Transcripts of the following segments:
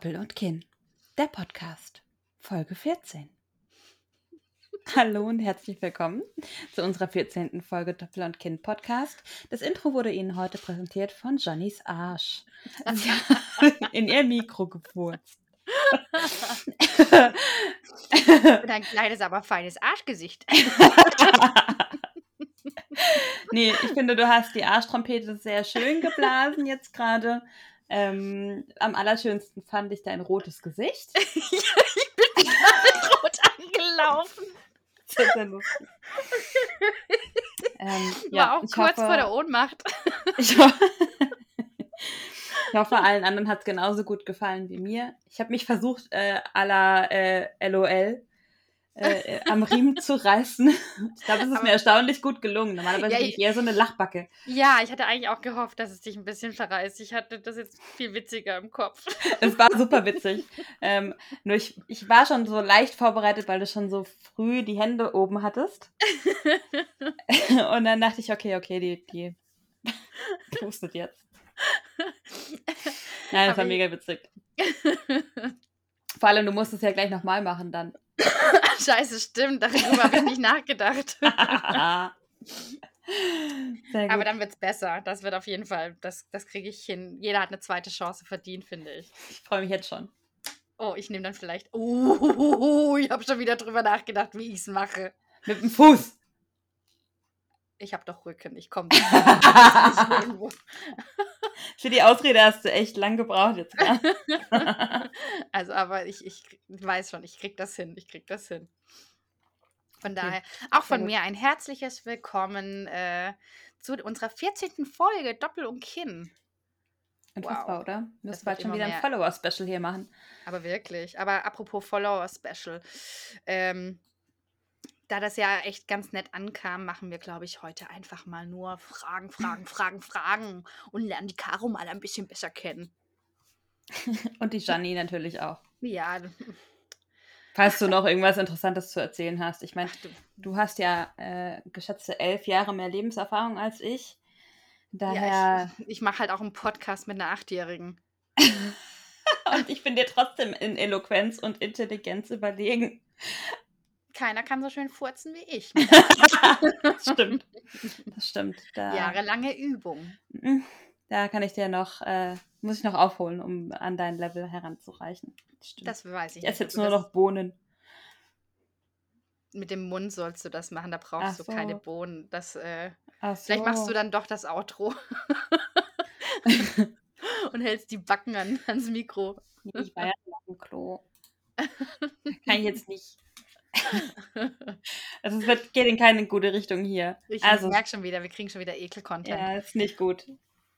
Doppel und Kinn, der Podcast, Folge 14. Hallo und herzlich willkommen zu unserer 14. Folge Doppel und Kinn Podcast. Das Intro wurde Ihnen heute präsentiert von Johnnys Arsch. Sie in ihr Mikro gefurzt. Dein kleines, aber feines Arschgesicht. nee, ich finde, du hast die Arschtrompete sehr schön geblasen jetzt gerade. Ähm, am allerschönsten fand ich dein rotes Gesicht. ja, ich bin gerade rot angelaufen. Sehr, sehr lustig. Ähm, War ja, auch kurz hoffe, vor der Ohnmacht. Ich, ho ich hoffe, allen anderen hat es genauso gut gefallen wie mir. Ich habe mich versucht, äh, à la äh, LOL äh, äh, am Riemen zu reißen. Ich glaube, es ist Aber- mir erstaunlich gut gelungen. Normalerweise Ja, bin ich eher so eine Lachbacke. Ja, ich hatte eigentlich auch gehofft, dass es dich ein bisschen verreißt. Ich hatte das jetzt viel witziger im Kopf. Es war super witzig. ähm, nur ich, ich war schon so leicht vorbereitet, weil du schon so früh die Hände oben hattest. Und dann dachte ich, okay, okay, die, die pustet jetzt. Nein, das war mega witzig. Vor allem, du musst es ja gleich nochmal machen dann. Scheiße, stimmt. Darüber habe ich nicht nachgedacht. Sehr gut. Aber dann wird es besser. Das wird auf jeden Fall, das, das kriege ich hin. Jeder hat eine zweite Chance verdient, finde ich. ich freue mich jetzt schon. Oh, ich nehme dann vielleicht. Oh, ich habe schon wieder drüber nachgedacht, wie ich es mache. Mit dem Fuß. Ich habe doch Rücken. Ich komme. Für die Ausrede hast du echt lang gebraucht jetzt. also, aber ich, ich weiß schon, ich krieg das hin. Ich krieg das hin. Von Okay, daher, auch von mir ein herzliches Willkommen äh, zu unserer 14. Folge Doppel und Kinn. Unfassbar, Wow. oder? Müssen wird bald schon wieder ein. Follower-Special hier machen. Aber wirklich. Aber apropos Follower-Special. Ähm, da das ja echt ganz nett ankam, machen wir, glaube ich, heute einfach mal nur Fragen, Fragen, Fragen, Fragen und lernen die Caro mal ein bisschen besser kennen. Und die Janni natürlich auch. Ja, Falls du noch irgendwas Interessantes zu erzählen hast. Ich meine, du. du hast ja äh, geschätzte elf Jahre mehr Lebenserfahrung als ich. Daher. Ja, ich, ich mache halt auch einen Podcast mit einer Achtjährigen. und ich bin dir trotzdem in Eloquenz und Intelligenz überlegen. Keiner kann so schön furzen wie ich. das stimmt. Das stimmt. Da, Jahrelange Übung. Mm, da kann ich dir noch, äh, muss ich noch aufholen, um an dein Level heranzureichen. Das stimmt. Das weiß ich ich esse nicht. jetzt Du nur noch Bohnen. Mit dem Mund sollst du das machen, da brauchst Ach du keine so. Bohnen. Das, äh, so. Vielleicht machst du dann doch das Outro. und hältst die Backen an, ans Mikro. Nee, ich war ja noch im Klo. Kann ich jetzt nicht. Also es wird, geht in keine gute Richtung hier. Ich also, merke schon wieder, wir kriegen schon wieder Ekel-Content. ja, ist nicht gut.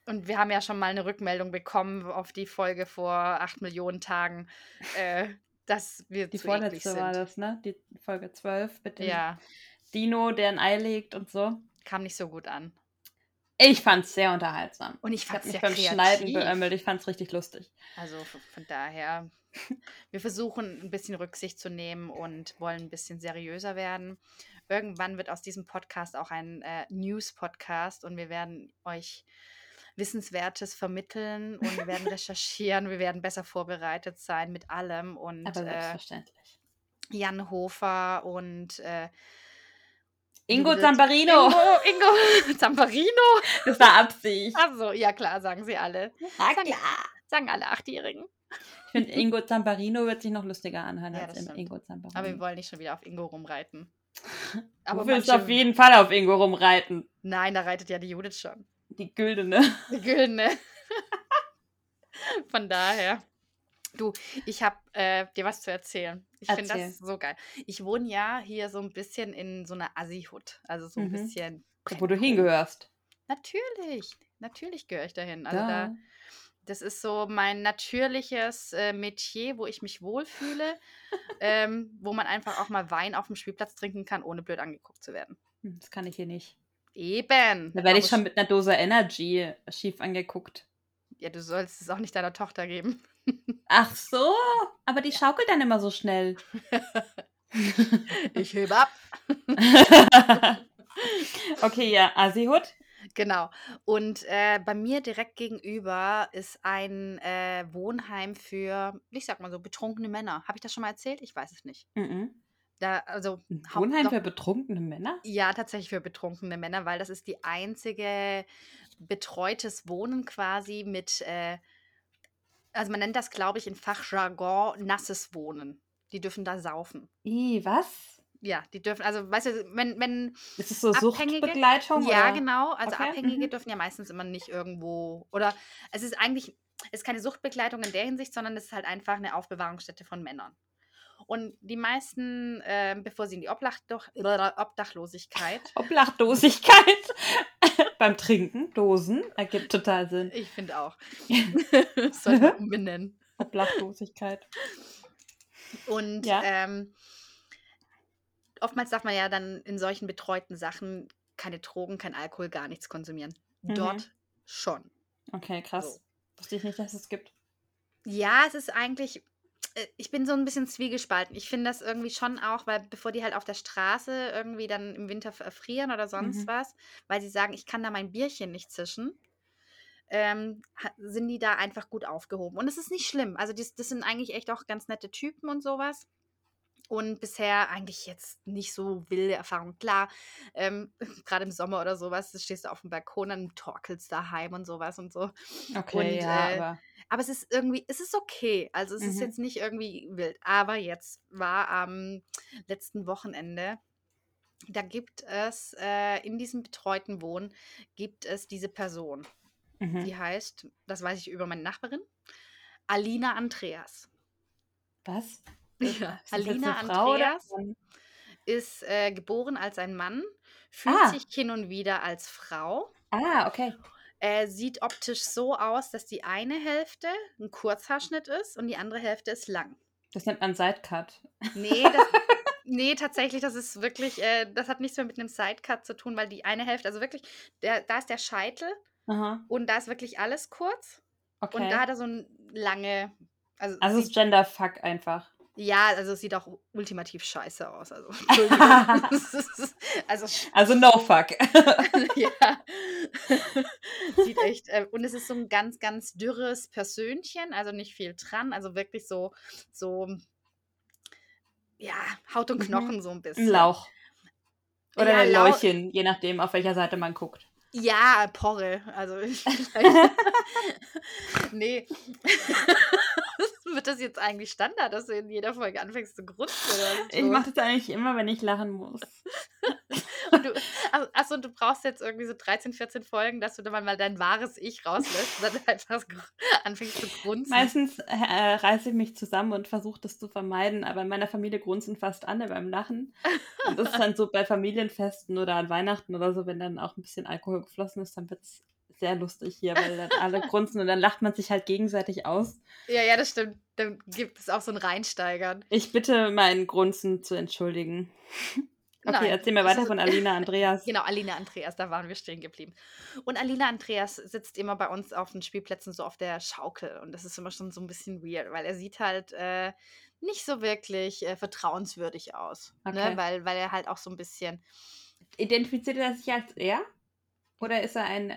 Und wir haben ja schon mal eine Rückmeldung bekommen auf die Folge vor acht Millionen Tagen, äh, dass wir Die zu vorletzte sind. war das, ne? Die Folge 12 mit dem Ja, Dino, der ein Ei legt und so. kam nicht so gut an. Ich fand's sehr unterhaltsam. Und ich Ich habe fand es mich sehr beim kreativ. Schneiden beömmelt. Ich fand's richtig lustig. Also von daher, wir versuchen ein bisschen Rücksicht zu nehmen und wollen ein bisschen seriöser werden. Irgendwann wird aus diesem Podcast auch ein äh, News-Podcast und wir werden euch Wissenswertes vermitteln und wir werden recherchieren, wir werden besser vorbereitet sein mit allem und Aber äh, selbstverständlich. Jan Hofer und äh, Ingo Zamparino! Ingo, Ingo Zamparino. Das war Absicht. Achso, ja klar, sagen sie alle. Na Sagen, klar. sagen alle Achtjährigen. Ich finde, Ingo Zamparino wird sich noch lustiger anhören Ja, als. Ingo Zamparino. Aber wir wollen nicht schon wieder auf Ingo rumreiten. du willst manche- auf jeden Fall auf Ingo rumreiten. Nein, da reitet ja die Judith schon. Die Güldene. Die Güldene. Von daher. Du, ich habe äh, dir was zu erzählen. Ich finde Erzähl. das so geil. Ich wohne ja hier so ein bisschen in so einer Assi-Hut. Also so ein Mhm. bisschen. Wo du hingehörst. Natürlich. Natürlich gehöre ich dahin. Also Da. da, das ist so mein natürliches äh, Metier, wo ich mich wohlfühle. ähm, wo man einfach auch mal Wein auf dem Spielplatz trinken kann, ohne blöd angeguckt zu werden. Hm, Das kann ich hier nicht. Eben. Da werde ich schon mit einer Dose Energy schief angeguckt. Ja, du sollst es auch nicht deiner Tochter geben. Ach so, aber die schaukelt dann immer so schnell. Ich hebe ab. okay, ja, Asihut. Genau. Und äh, bei mir direkt gegenüber ist ein äh, Wohnheim für, ich sag mal so, betrunkene Männer. Habe ich das schon mal erzählt? Ich weiß es nicht. Mhm. Da, also, Ein Wohnheim doch- für betrunkene Männer? Ja, tatsächlich für betrunkene Männer, weil das ist die einzige betreutes Wohnen quasi mit, äh, also man nennt das, glaube ich, in Fachjargon nasses Wohnen. Die dürfen da saufen. I, was? Ja, die dürfen, also weißt du, wenn, wenn, Ist es so Abhängige? Suchtbegleitung? ja oder? genau, also Okay, Abhängige mhm. dürfen ja meistens immer nicht irgendwo, oder es ist eigentlich, es ist keine Suchtbegleitung in der Hinsicht, sondern es ist halt einfach eine Aufbewahrungsstätte von Männern. Und die meisten, äh, bevor sie in die Oblach Obdachlosigkeit Obdachlosigkeit beim Trinken, Dosen, ergibt total Sinn. Ich finde auch. Sollte man umbenennen. Obdachlosigkeit. Und Ja. ähm, oftmals darf man ja dann in solchen betreuten Sachen keine Drogen, kein Alkohol, gar nichts konsumieren. Mhm. Dort schon. Okay, krass. So. Wusste ich nicht, dass es gibt. Ja, es ist eigentlich, ich bin so ein bisschen zwiegespalten. Ich finde das irgendwie schon auch, weil bevor die halt auf der Straße irgendwie dann im Winter erfrieren oder sonst Mhm. was, weil sie sagen, ich kann da mein Bierchen nicht zischen, ähm, sind die da einfach gut aufgehoben. Und es ist nicht schlimm. Also das, das sind eigentlich echt auch ganz nette Typen und sowas. Und bisher eigentlich jetzt nicht so wilde Erfahrungen. Klar, ähm, gerade im Sommer oder sowas, stehst du auf dem Balkon, dann torkelst daheim und sowas und so. Okay, Und, ja, äh, aber Aber es ist irgendwie, es ist okay. Also es ist Mhm. jetzt nicht irgendwie wild. Aber jetzt war am letzten Wochenende, da gibt es äh, in diesem betreuten Wohnen, gibt es diese Person. mhm. Die heißt, das weiß ich über meine Nachbarin, Alina Andreas. was? Ja, Ist Alina Andreas ist äh, geboren als ein Mann, fühlt Ah. sich hin und wieder als Frau. Ah, okay. Er sieht optisch so aus, dass die eine Hälfte ein Kurzhaarschnitt ist und die andere Hälfte ist lang. Das nennt man Sidecut. Nee, das, nee, tatsächlich, das ist wirklich, äh, das hat nichts mehr mit einem Sidecut zu tun, weil die eine Hälfte, also wirklich, der, da ist der Scheitel Aha, und da ist wirklich alles kurz okay. und da hat er so ein lange, also, also es ist Genderfuck einfach. Ja, also es sieht auch ultimativ scheiße aus, also also Also no fuck. ja. Sieht echt. Äh, und es ist so ein ganz, ganz dürres Persönchen, also nicht viel dran, also wirklich so, so, ja, Haut und Mhm. Knochen so ein bisschen. Ein Lauch. Oder Ja, ein Läuchen, je nachdem, auf welcher Seite man guckt. Ja, Porre. Also ich, nee. Wird das jetzt eigentlich Standard, dass du in jeder Folge anfängst zu grunzen? Ich mache das eigentlich immer, wenn ich lachen muss. Und du, also, achso, du brauchst jetzt irgendwie so 13, 14 Folgen, dass du dann mal dein wahres Ich rauslässt und dann einfach anfängst zu grunzen. Meistens äh, reiße ich mich zusammen und versuche das zu vermeiden, aber in meiner Familie grunzen fast alle beim Lachen. Und das ist dann so bei Familienfesten oder an Weihnachten oder so, wenn dann auch ein bisschen Alkohol geflossen ist, dann wird es sehr lustig hier, weil dann alle grunzen und dann lacht man sich halt gegenseitig aus. Ja, ja, das stimmt. Dann gibt es auch so ein Reinsteigern. Ich bitte meinen Grunzen zu entschuldigen. Okay, Nein, erzähl mir weiter von Alina Andreas. Genau, Alina Andreas, da waren wir stehen geblieben. Und Alina Andreas sitzt immer bei uns auf den Spielplätzen so auf der Schaukel. Und das ist immer schon so ein bisschen weird, weil er sieht halt äh, nicht so wirklich äh, vertrauenswürdig aus. Okay. Ne? Weil, weil er halt auch so ein bisschen. Identifiziert er sich als er? Oder ist er ein,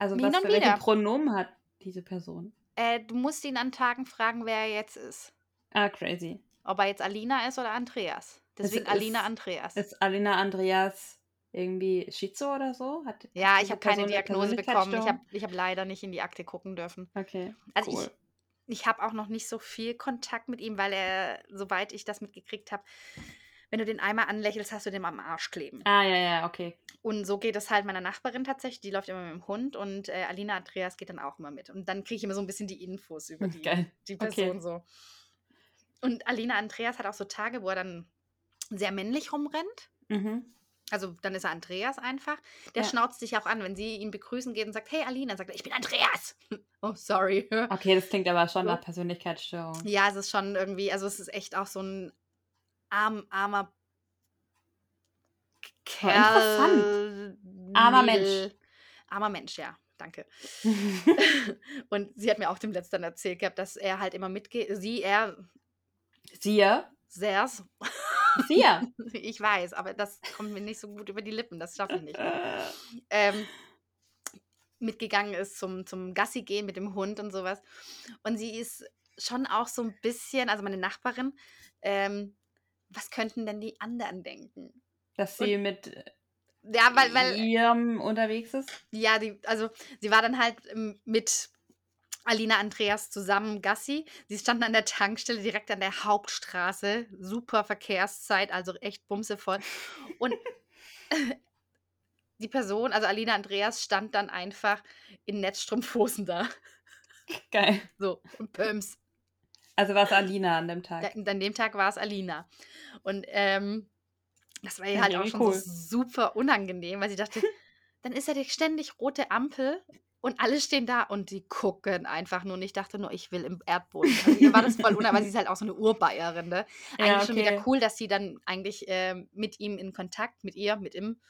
also Hin was für welche. Pronomen hat diese Person? Äh, du musst ihn an Tagen fragen, wer er jetzt ist. Ah, crazy. Ob er jetzt Alina ist oder Andreas. Deswegen ist- Alina Andreas. Ist Alina Andreas irgendwie Schizo oder so? Hat ja, ich habe keine Diagnose bekommen. Ich habe ich hab leider nicht in die Akte gucken dürfen. Okay, Also cool. ich, ich habe auch noch nicht so viel Kontakt mit ihm, weil er, soweit ich das mitgekriegt habe, wenn du den einmal anlächelst, hast du den am Arsch kleben. Ah, ja, ja, okay. Und so geht es halt meiner Nachbarin tatsächlich. Die läuft immer mit dem Hund und äh, Alina Andreas geht dann auch immer mit. Und dann kriege ich immer so ein bisschen die Infos über die, Geil. die Okay. Person so. Und Alina Andreas hat auch so Tage, wo er dann sehr männlich rumrennt. Mhm. Also dann ist er Andreas einfach. Der Ja. schnauzt sich auch an, wenn sie ihn begrüßen geht und sagt, hey Alina, dann sagt er, ich bin Andreas. oh, sorry. Okay, das klingt aber schon So. nach Persönlichkeitsstörung. Ja, es ist schon irgendwie, also es ist echt auch so ein arm, armer Kerl. interessant. Armer Mädel. Armer Mensch, ja. Danke. Und sie hat mir auch dem letzten erzählt gehabt, dass er halt immer mitgeht. Sie, er, Siehe. sehr. Siehe. Ich weiß, aber das kommt mir nicht so gut über die Lippen. Das schaffe ich nicht. Äh, Ähm, mitgegangen ist zum, zum Gassi gehen mit dem Hund und sowas. Und sie ist schon auch so ein bisschen, also meine Nachbarin, ähm, was könnten denn die anderen denken? Dass sie und, mit ja, weil, weil ihrem unterwegs ist? Ja, die, also sie war dann halt mit Alina Andreas zusammen Gassi. Sie standen an der Tankstelle direkt an der Hauptstraße. Super Verkehrszeit, also echt bumsevoll. Und die Person, also Alina Andreas, stand dann einfach in Netzstrumpfhosen da. Geil. So, und Pöms. Also war es Alina an dem Tag? Da, an dem Tag war es Alina. Und ähm, das war ihr halt auch schon cool. so super unangenehm, weil sie dachte, dann ist ja die ständig rote Ampel und alle stehen da und die gucken einfach nur. Und ich dachte nur, ich will im Erdboden. Also ihr war das voll unangenehm, weil sie ist halt auch so eine Urbayerin. Ne? Eigentlich ja, okay. schon wieder cool, dass sie dann eigentlich äh, mit ihm in Kontakt, mit ihr, mit ihm,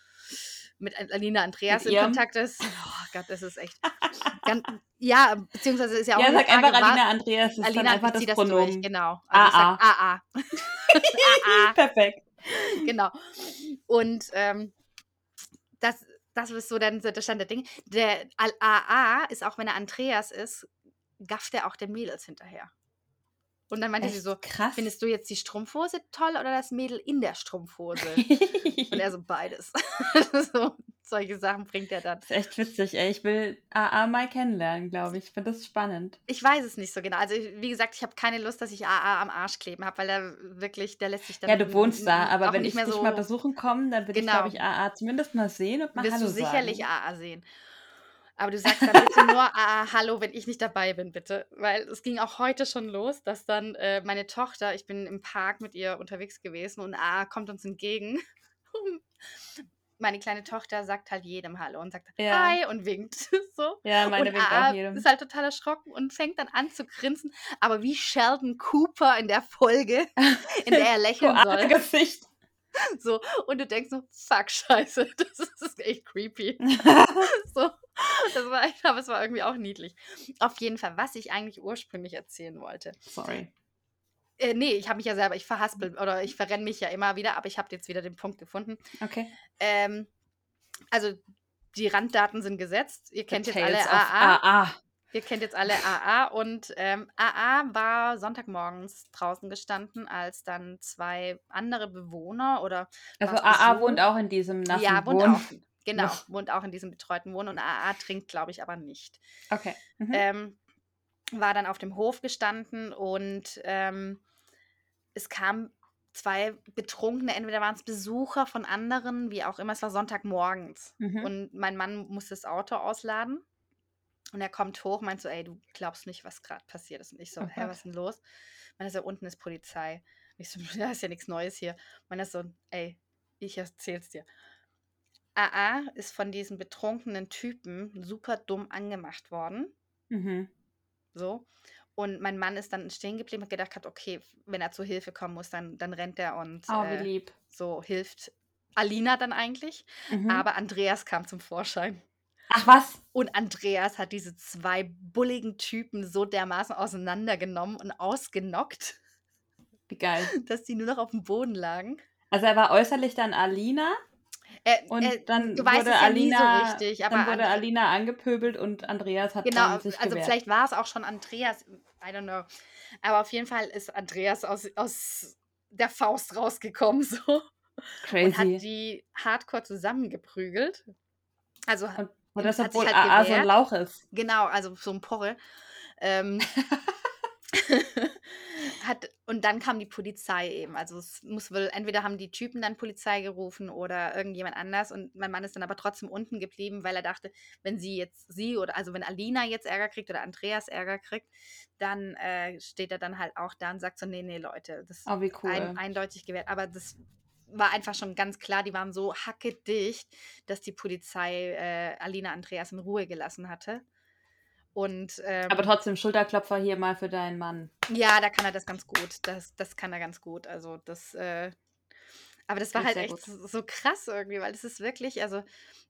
mit Alina Andreas mit in Kontakt ist. Oh Gott, das ist echt. Ganz, ja, beziehungsweise ist ja auch. Ja, sag Frage, einfach Alina Andreas. Ist Alina dann einfach das, das Pronomen. genau. Also AA. AA. AA. Perfekt. Genau. Und ähm, das, das ist so dann der Stand der Dinge. Der AA ist, auch wenn er Andreas ist, gafft er auch den Mädels hinterher. Und dann meinte Echt? sie so, krass. findest du jetzt die Strumpfhose toll oder das Mädel in der Strumpfhose? und er so, beides. so, solche Sachen bringt er dann. Das ist echt witzig, ey. Ich will AA mal kennenlernen, glaube ich. Ich finde das spannend. Ich weiß es nicht so genau. Also, wie gesagt, ich habe keine Lust, dass ich AA am Arsch kleben habe, weil er wirklich, der lässt sich dann. Ja, du wohnst da, aber wenn ich dich so mal besuchen komme, dann will genau. ich, glaube ich, AA zumindest mal sehen und mal Wirst Hallo du sicherlich sagen. AA sehen. Aber du sagst dann bitte nur ah, Hallo, wenn ich nicht dabei bin, bitte. Weil es ging auch heute schon los, dass dann äh, meine Tochter, ich bin im Park mit ihr unterwegs gewesen und A kommt uns entgegen. meine kleine Tochter sagt halt jedem Hallo und sagt ja. Hi und winkt so. Ja, meine und winkt A auch jedem. ist halt total erschrocken und fängt dann an zu grinsen, aber wie Sheldon Cooper in der Folge, in der er lächeln soll. Gesicht. So, und du denkst so, fuck, scheiße, das ist echt creepy. so, das war, aber es war irgendwie auch niedlich. Auf jeden Fall, was ich eigentlich ursprünglich erzählen wollte. Sorry. Äh, nee, ich habe mich ja selber, ich verhaspel oder ich verrenne mich ja immer wieder, aber ich habe jetzt wieder den Punkt gefunden. Okay. Ähm, also die Randdaten sind gesetzt. Ihr kennt The jetzt alle AA. AA. Ihr kennt jetzt alle AA und ähm, AA war Sonntagmorgens draußen gestanden, als dann zwei andere Bewohner oder. Also AA Besuch? wohnt auch in diesem nassen Ja, wohnt Wohn auch. Genau, Noch. wohnt auch in diesem betreuten Wohnen und AA trinkt, glaube ich, aber nicht. Okay. Mhm. Ähm, war dann auf dem Hof gestanden und ähm, es kam zwei Betrunkene, entweder waren es Besucher von anderen, wie auch immer, es war Sonntagmorgens. Mhm. Und mein Mann musste das Auto ausladen. Und er kommt hoch, meint so, ey, du glaubst nicht, was gerade passiert ist. Und ich so, oh hä, was ist denn los? Meint so, unten ist Polizei. Und ich so, ja, ist ja nichts Neues hier. Meint so, ey, ich erzähl's dir. AA ist von diesen betrunkenen Typen super dumm angemacht worden. Mhm. So. Und mein Mann ist dann stehen geblieben und gedacht hat, okay, wenn er zu Hilfe kommen muss, dann, dann rennt er und oh, äh, so hilft Alina dann eigentlich. Mhm. Aber Andreas kam zum Vorschein. Ach was? Und Andreas hat diese zwei bulligen Typen so dermaßen auseinandergenommen und ausgenockt. Wie geil. Dass die nur noch auf dem Boden lagen. Also er war äußerlich dann Alina äh, und äh, dann wurde Alina, so richtig, dann wurde Alina angepöbelt und Andreas hat genau, dann sich also gewehrt. vielleicht war es auch schon Andreas, I don't know. Aber auf jeden Fall ist Andreas aus, aus der Faust rausgekommen so Crazy. und hat die Hardcore zusammengeprügelt. Also und, und das obwohl halt AA so ein Lauch ist. Genau, also so ein Porre. Ähm, hat, und dann kam die Polizei eben. Also es muss wohl, entweder haben die Typen dann Polizei gerufen oder irgendjemand anders. Und mein Mann ist dann aber trotzdem unten geblieben, weil er dachte, wenn sie jetzt, sie oder also wenn Alina jetzt Ärger kriegt oder Andreas Ärger kriegt, dann äh, steht er dann halt auch da und sagt so, nee, nee, Leute, das oh, ist cool. ein, eindeutig gewährt. Aber das war einfach schon ganz klar, die waren so hackedicht, dass die Polizei äh, Alina Andreas in Ruhe gelassen hatte. Und, ähm, Aber trotzdem Schulterklopfer hier mal für deinen Mann. Ja, da kann er das ganz gut. Das, das kann er ganz gut. Also das, äh, aber das war halt echt gut. so krass irgendwie, weil das ist wirklich, also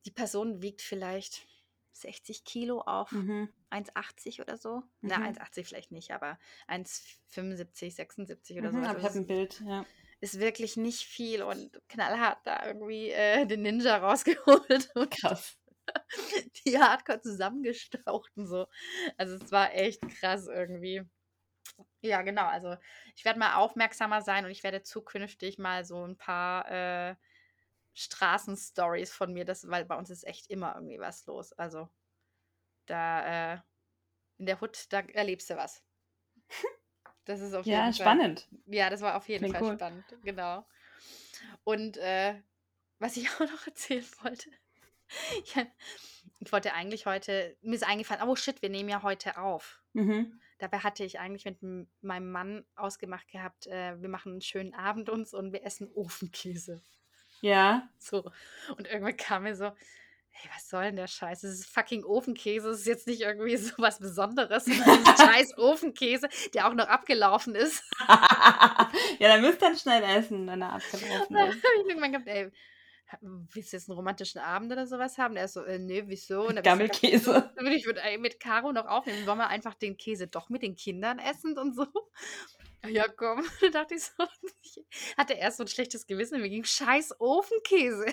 die Person wiegt vielleicht 60 Kilo auf mhm. 1,80 oder so. Mhm. Na, 1,80 vielleicht nicht, aber 1,75, 76 oder mhm, so. Aber ich habe ein Bild, ja. Ist wirklich nicht viel und knallhart da irgendwie äh, den Ninja rausgeholt. Krass. die hardcore zusammengestaucht und so. Also es war echt krass irgendwie. Ja, genau. Also ich werde mal aufmerksamer sein und ich werde zukünftig mal so ein paar äh, Straßenstories von mir, das, weil bei uns ist echt immer irgendwie was los. Also da äh, in der Hut, da erlebst du was. Das ist auf jeden Ja, Fall. spannend. Ja, das war auf jeden Klingt Fall cool. spannend, genau. Und äh, was ich auch noch erzählen wollte, ich, ich wollte eigentlich heute, mir ist eingefallen, oh shit, wir nehmen ja heute auf. Mhm. Dabei hatte ich eigentlich mit meinem Mann ausgemacht gehabt, äh, wir machen einen schönen Abend uns und wir essen Ofenkäse. Ja. So. Und irgendwann kam mir so, hey, was soll denn der Scheiß? Das ist fucking Ofenkäse. Das ist jetzt nicht irgendwie so was Besonderes. scheiß Ofenkäse, der auch noch abgelaufen ist. ja, dann müsst ihr dann schnell essen, wenn er abgelaufen ist. ich irgendwann gedacht, ey, willst du jetzt einen romantischen Abend oder sowas haben? Der ist so, äh, nee, wieso? Und dann Gammelkäse. Würde ich würde mit Caro noch aufnehmen. Wollen wir einfach den Käse doch mit den Kindern essen und so? Ja, komm. Da dachte ich so, ich hatte erst so ein schlechtes Gewissen. Mir ging scheiß Ofenkäse.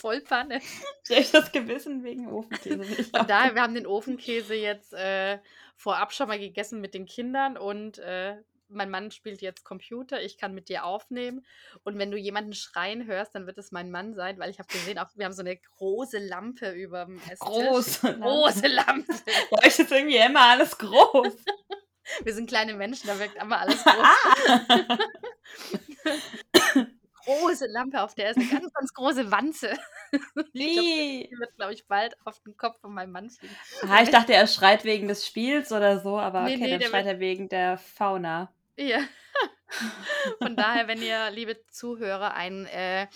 Voll Panne. Schlechtes Gewissen wegen Ofenkäse. Von daher, wir haben den Ofenkäse jetzt äh, vorab schon mal gegessen mit den Kindern und äh, mein Mann spielt jetzt Computer, ich kann mit dir aufnehmen. Und wenn du jemanden schreien hörst, dann wird es mein Mann sein, weil ich habe gesehen, auch, wir haben so eine große Lampe über dem Esstisch. Große Große Lampe. Bei euch ist irgendwie immer alles groß. Wir sind kleine Menschen, da wirkt immer alles groß. Große Lampe, auf der ist eine ganz, ganz große Wanze. Glaub, die wird, glaube ich, bald auf den Kopf von meinem Mann fliegen. Ah, ich dachte, er schreit wegen des Spiels oder so, aber Nee, okay, nee, dann schreit er wegen der Fauna. Ja. Von daher, wenn ihr, liebe Zuhörer, einen äh,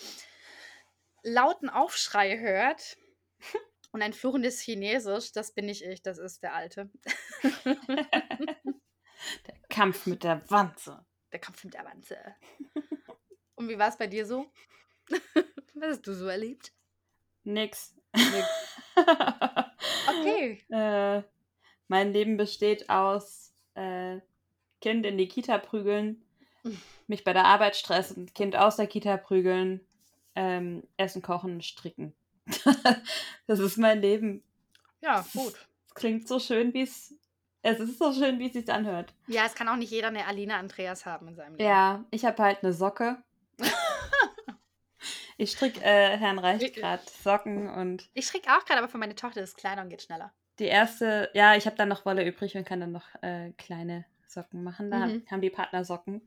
lauten Aufschrei hört und ein fluchendes Chinesisch, das bin nicht ich, das ist der Alte. Der Kampf mit der Wanze. Der Kampf mit der Wanze. Und wie war es bei dir so? Was hast du so erlebt? Nix. Okay. äh, mein Leben besteht aus äh, Kind in die Kita prügeln, mich bei der Arbeit stressen, Kind aus der Kita prügeln, ähm, Essen kochen, stricken. das ist mein Leben. Ja, gut. Es klingt so schön, wie es. Es ist so schön, wie es sich anhört. Ja, es kann auch nicht jeder eine Alina Andreas haben in seinem Leben. Ja, ich habe halt eine Socke. Ich stricke äh, Herrn Reich Ich- gerade Socken und Ich stricke auch gerade, aber für meine Tochter ist es kleiner und geht schneller. die erste, ja, ich habe dann noch Wolle übrig und kann dann noch äh, kleine Socken machen. Da Mhm. haben die Partnersocken.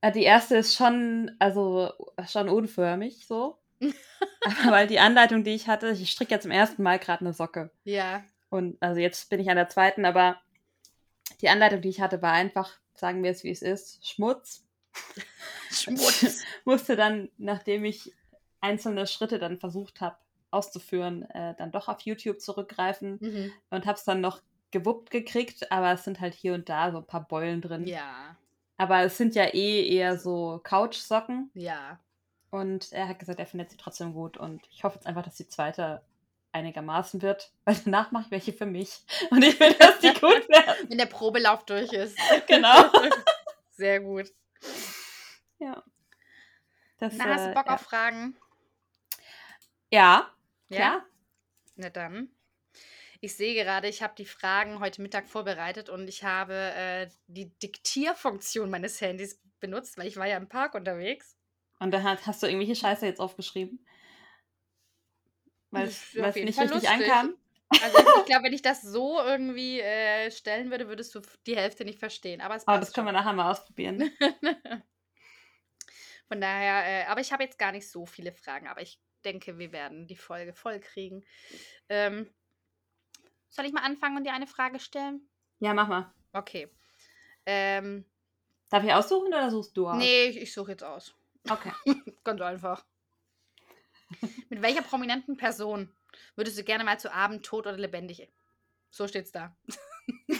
Äh, die erste ist schon, also schon unförmig so. Aber weil die Anleitung, die ich hatte, ich stricke ja zum ersten Mal gerade eine Socke. Ja. Und also jetzt bin ich an der zweiten, aber die Anleitung, die ich hatte, war einfach, sagen wir es wie es ist, Schmutz. Schmutz. Musste dann, nachdem ich einzelne Schritte dann versucht habe auszuführen, äh, dann doch auf YouTube zurückgreifen mhm. und habe es dann noch gewuppt gekriegt, aber es sind halt hier und da so ein paar Beulen drin. Ja. Aber es sind ja eh eher so Couchsocken Ja. und er hat gesagt, er findet sie trotzdem gut und ich hoffe jetzt einfach, dass die zweite einigermaßen wird, weil danach mache ich welche für mich und ich will, dass die gut werden. Wenn der Probelauf durch ist. Genau. Sehr gut. Ja. Das, Na, hast du äh, Bock ja. auf Fragen? Ja, klar. Na dann. Ich sehe gerade, ich habe die Fragen heute Mittag vorbereitet und ich habe äh, die Diktierfunktion meines Handys benutzt, weil ich war ja im Park unterwegs. Und dann hast, hast du irgendwelche Scheiße jetzt aufgeschrieben? Weil es nicht Fall richtig lustig. ankam? Also ich, glaube, wenn ich das so irgendwie äh, stellen würde, würdest du die Hälfte nicht verstehen. Aber es Aber passt das können wir nachher mal ausprobieren. Von daher, äh, aber ich habe jetzt gar nicht so viele Fragen, aber ich denke, wir werden die Folge voll kriegen. Ähm, soll ich mal anfangen und dir eine Frage stellen? Ja, mach mal. Okay. Ähm, Darf ich aussuchen oder suchst du aus? nee, ich, ich suche jetzt aus. Okay. Ganz einfach. Mit welcher prominenten Person würdest du gerne mal zu Abend tot oder lebendig? So steht's da.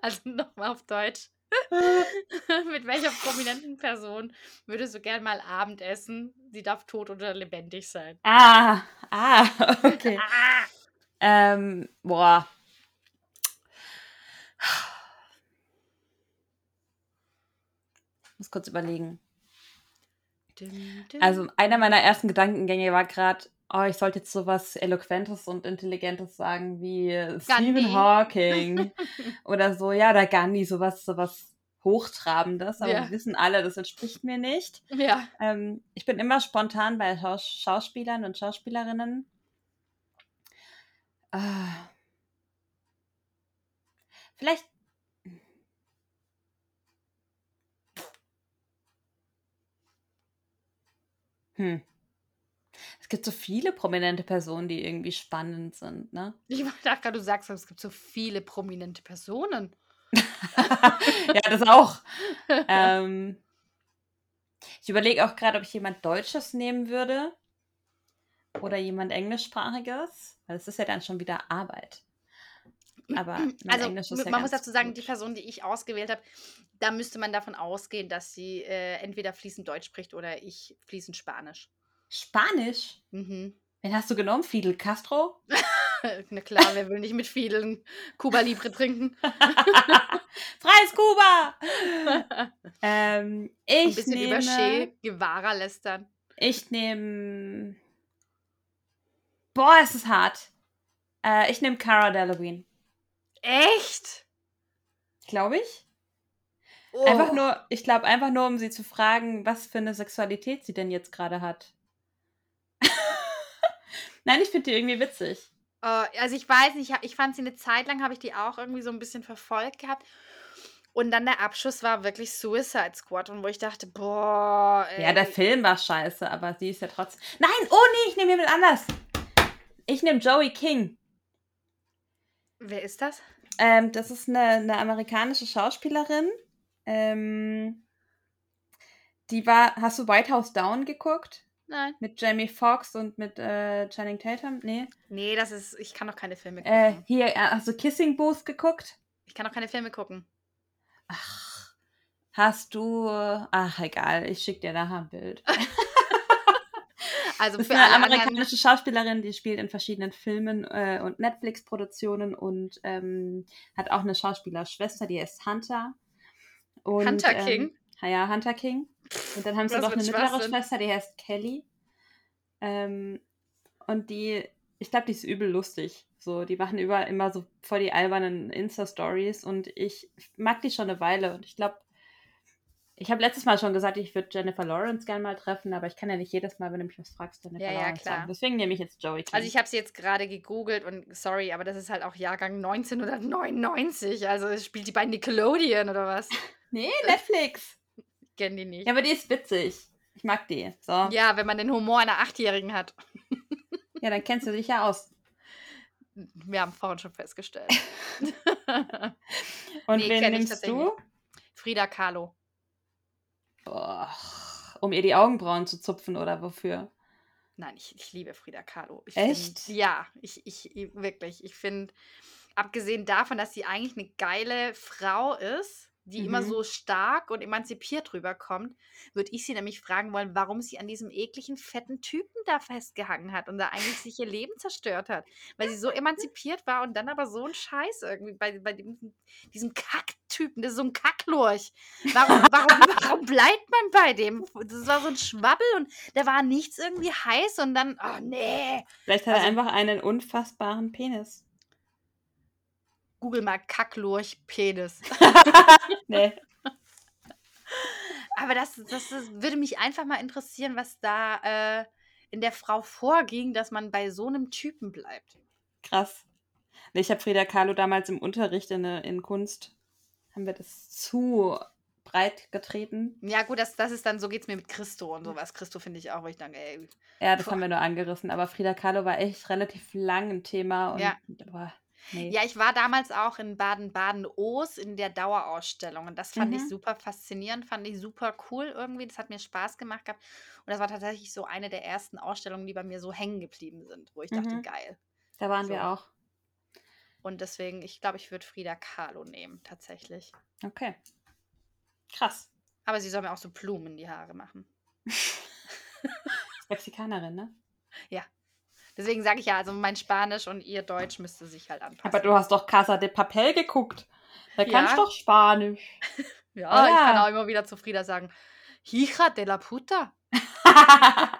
also nochmal auf Deutsch. Mit welcher prominenten Person würdest du gerne mal Abendessen? Sie darf tot oder lebendig sein. Ah, ah, okay. Ah! ähm, boah. Ich muss kurz überlegen. Also einer meiner ersten Gedankengänge war gerade, oh, ich sollte jetzt sowas Eloquentes und Intelligentes sagen wie Gandhi. Stephen Hawking oder so, ja, oder Gandhi, sowas, sowas Hochtrabendes, aber Ja. wir wissen alle, das entspricht mir nicht. Ja. Ähm, ich bin immer spontan bei Schaus Schauspielern und Schauspielerinnen. Ah. Vielleicht. Hm. Es gibt so viele prominente Personen, die irgendwie spannend sind, ne? Ich dachte gerade, du sagst, es gibt so viele prominente Personen. ja, das auch. ähm, ich überlege auch gerade, ob ich jemand Deutsches nehmen würde oder jemand Englischsprachiges, weil es ist ja dann schon wieder Arbeit. Aber Also, ja man muss dazu sagen, gut. die Person, die ich ausgewählt habe, da müsste man davon ausgehen, dass sie äh, entweder fließend Deutsch spricht oder ich fließend Spanisch. Spanisch? Mhm. Wen hast du genommen? Fidel Castro? Na klar, wer will nicht mit vielen Cuba Libre trinken? Freies Kuba! ähm, Ein ich bisschen über Che nehme. Guevara lästern. Ich nehme. Boah, es ist hart. Äh, ich nehme Cara Delevingne. Echt? Glaube ich. Oh. Einfach nur, ich glaube einfach nur, um sie zu fragen, was für eine Sexualität sie denn jetzt gerade hat. Nein, ich finde die irgendwie witzig. Äh, also ich weiß nicht, ich, ich fand sie eine Zeit lang, habe ich die auch irgendwie so ein bisschen verfolgt gehabt. Und dann der Abschluss war wirklich Suicide Squad und wo ich dachte, boah, ey, Ja, der Film war scheiße, aber sie ist ja trotzdem. Nein, oh nee, ich nehme jemand anders. Ich nehme Joey King. wer ist das? Ähm, das ist eine, eine amerikanische Schauspielerin. Ähm, die war. Hast du White House Down geguckt? Nein. Mit Jamie Foxx und mit äh, Channing Tatum? Nee. Nee, das ist, ich kann doch keine Filme Äh, gucken. hier, äh, hast du Kissing Booth geguckt? Ich kann doch keine Filme gucken. Ach, hast du. Ach, egal, ich schicke dir nachher ein Bild. Also Das für ist eine amerikanische Schauspielerin, die spielt in verschiedenen Filmen äh, und Netflix-Produktionen und ähm, hat auch eine Schauspielerschwester, die heißt Hunter. Und, Hunter ähm, King? Ja, Hunter King. Und dann haben sie noch eine ein mittlere. Schwester, die heißt Kelly. Ähm, und die, ich glaube, die ist übel lustig. So, die machen über immer so voll die albernen Insta-Stories und ich mag die schon eine Weile und ich glaube, ich habe letztes Mal schon gesagt, ich würde Jennifer Lawrence gerne mal treffen, aber ich kann ja nicht jedes Mal, wenn du mich was fragst, Jennifer Ja, ja, Lawrence klar. sagen. Deswegen nehme ich jetzt Joey King. Also ich habe sie jetzt gerade gegoogelt und sorry, aber das ist halt auch Jahrgang 1999. Also es spielt die bei Nickelodeon oder was? nee, Netflix. Kenne die nicht. ja, aber die ist witzig. Ich mag die. So. Ja, Ja, wenn man den Humor einer Achtjährigen hat. dann kennst du dich ja aus. Wir haben vorhin schon festgestellt. Und Nee, wen nimmst du? Frida Kahlo. Boah, um ihr die Augenbrauen zu zupfen oder wofür? Nein, ich, ich liebe Frida Kahlo. Ich Echt? Find, ja, ich, ich wirklich. Ich finde, abgesehen davon, dass sie eigentlich eine geile Frau ist, die immer Mhm. so stark und emanzipiert rüberkommt, würde ich sie nämlich fragen wollen, warum sie an diesem ekligen, fetten Typen da festgehangen hat und da eigentlich sich ihr Leben zerstört hat. Weil sie so emanzipiert war und dann aber so ein Scheiß irgendwie bei, bei dem, diesem Kacktypen, das ist so ein Kacklurch. Warum, warum, warum bleibt man bei dem? Das war so ein Schwabbel und da war nichts irgendwie heiß und dann, oh nee. Vielleicht hat er Also- einfach einen unfassbaren Penis. Google mal Kacklurch Penis. Nee. Aber das, das, das würde mich einfach mal interessieren, was da äh, in der Frau vorging, dass man bei so einem Typen bleibt. Krass. Ich habe Frida Kahlo damals im Unterricht in, in Kunst, haben wir das zu breit getreten. Ja, gut, das, das ist dann, so geht es mir mit Christo und sowas. Christo finde ich auch, wo ich denke, ey, Ja, das Boah. haben wir nur angerissen, aber Frida Kahlo war echt relativ lang ein Thema und Ja. boah, nee. Ja, ich war damals auch in Baden-Baden-Oos in der Dauerausstellung und das fand ich Mhm. super faszinierend, fand ich super cool irgendwie. Das hat mir Spaß gemacht gehabt. Und das war tatsächlich so eine der ersten Ausstellungen, die bei mir so hängen geblieben sind, wo ich dachte, Mhm. geil. Da waren So. wir auch. Und deswegen, ich glaube, ich würde Frida Kahlo nehmen, tatsächlich. Okay. Krass. Aber sie soll mir auch so Blumen in die Haare machen. Mexikanerin, ne? Deswegen sage ich ja, also mein Spanisch und ihr Deutsch müsste sich halt anpassen. Aber du hast doch Casa de Papel geguckt. Da Ja. kannst du doch Spanisch. ja, ich Oder? kann auch immer wieder zu Frieda sagen, Hija de la puta.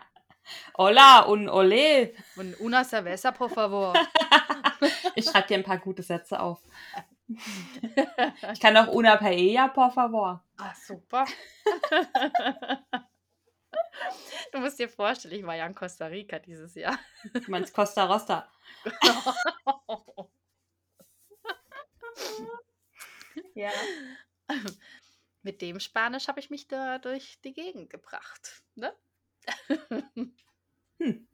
Hola un ole. Und una cerveza, por favor. Ich schreibe dir ein paar gute Sätze auf. Ich kann auch una paella, por favor. Ah, super. Du musst dir vorstellen, ich war ja in Costa Rica dieses Jahr. Du meinst Costa Rosta. Ja. Mit dem Spanisch habe ich mich da durch die Gegend gebracht. Ne? Hm.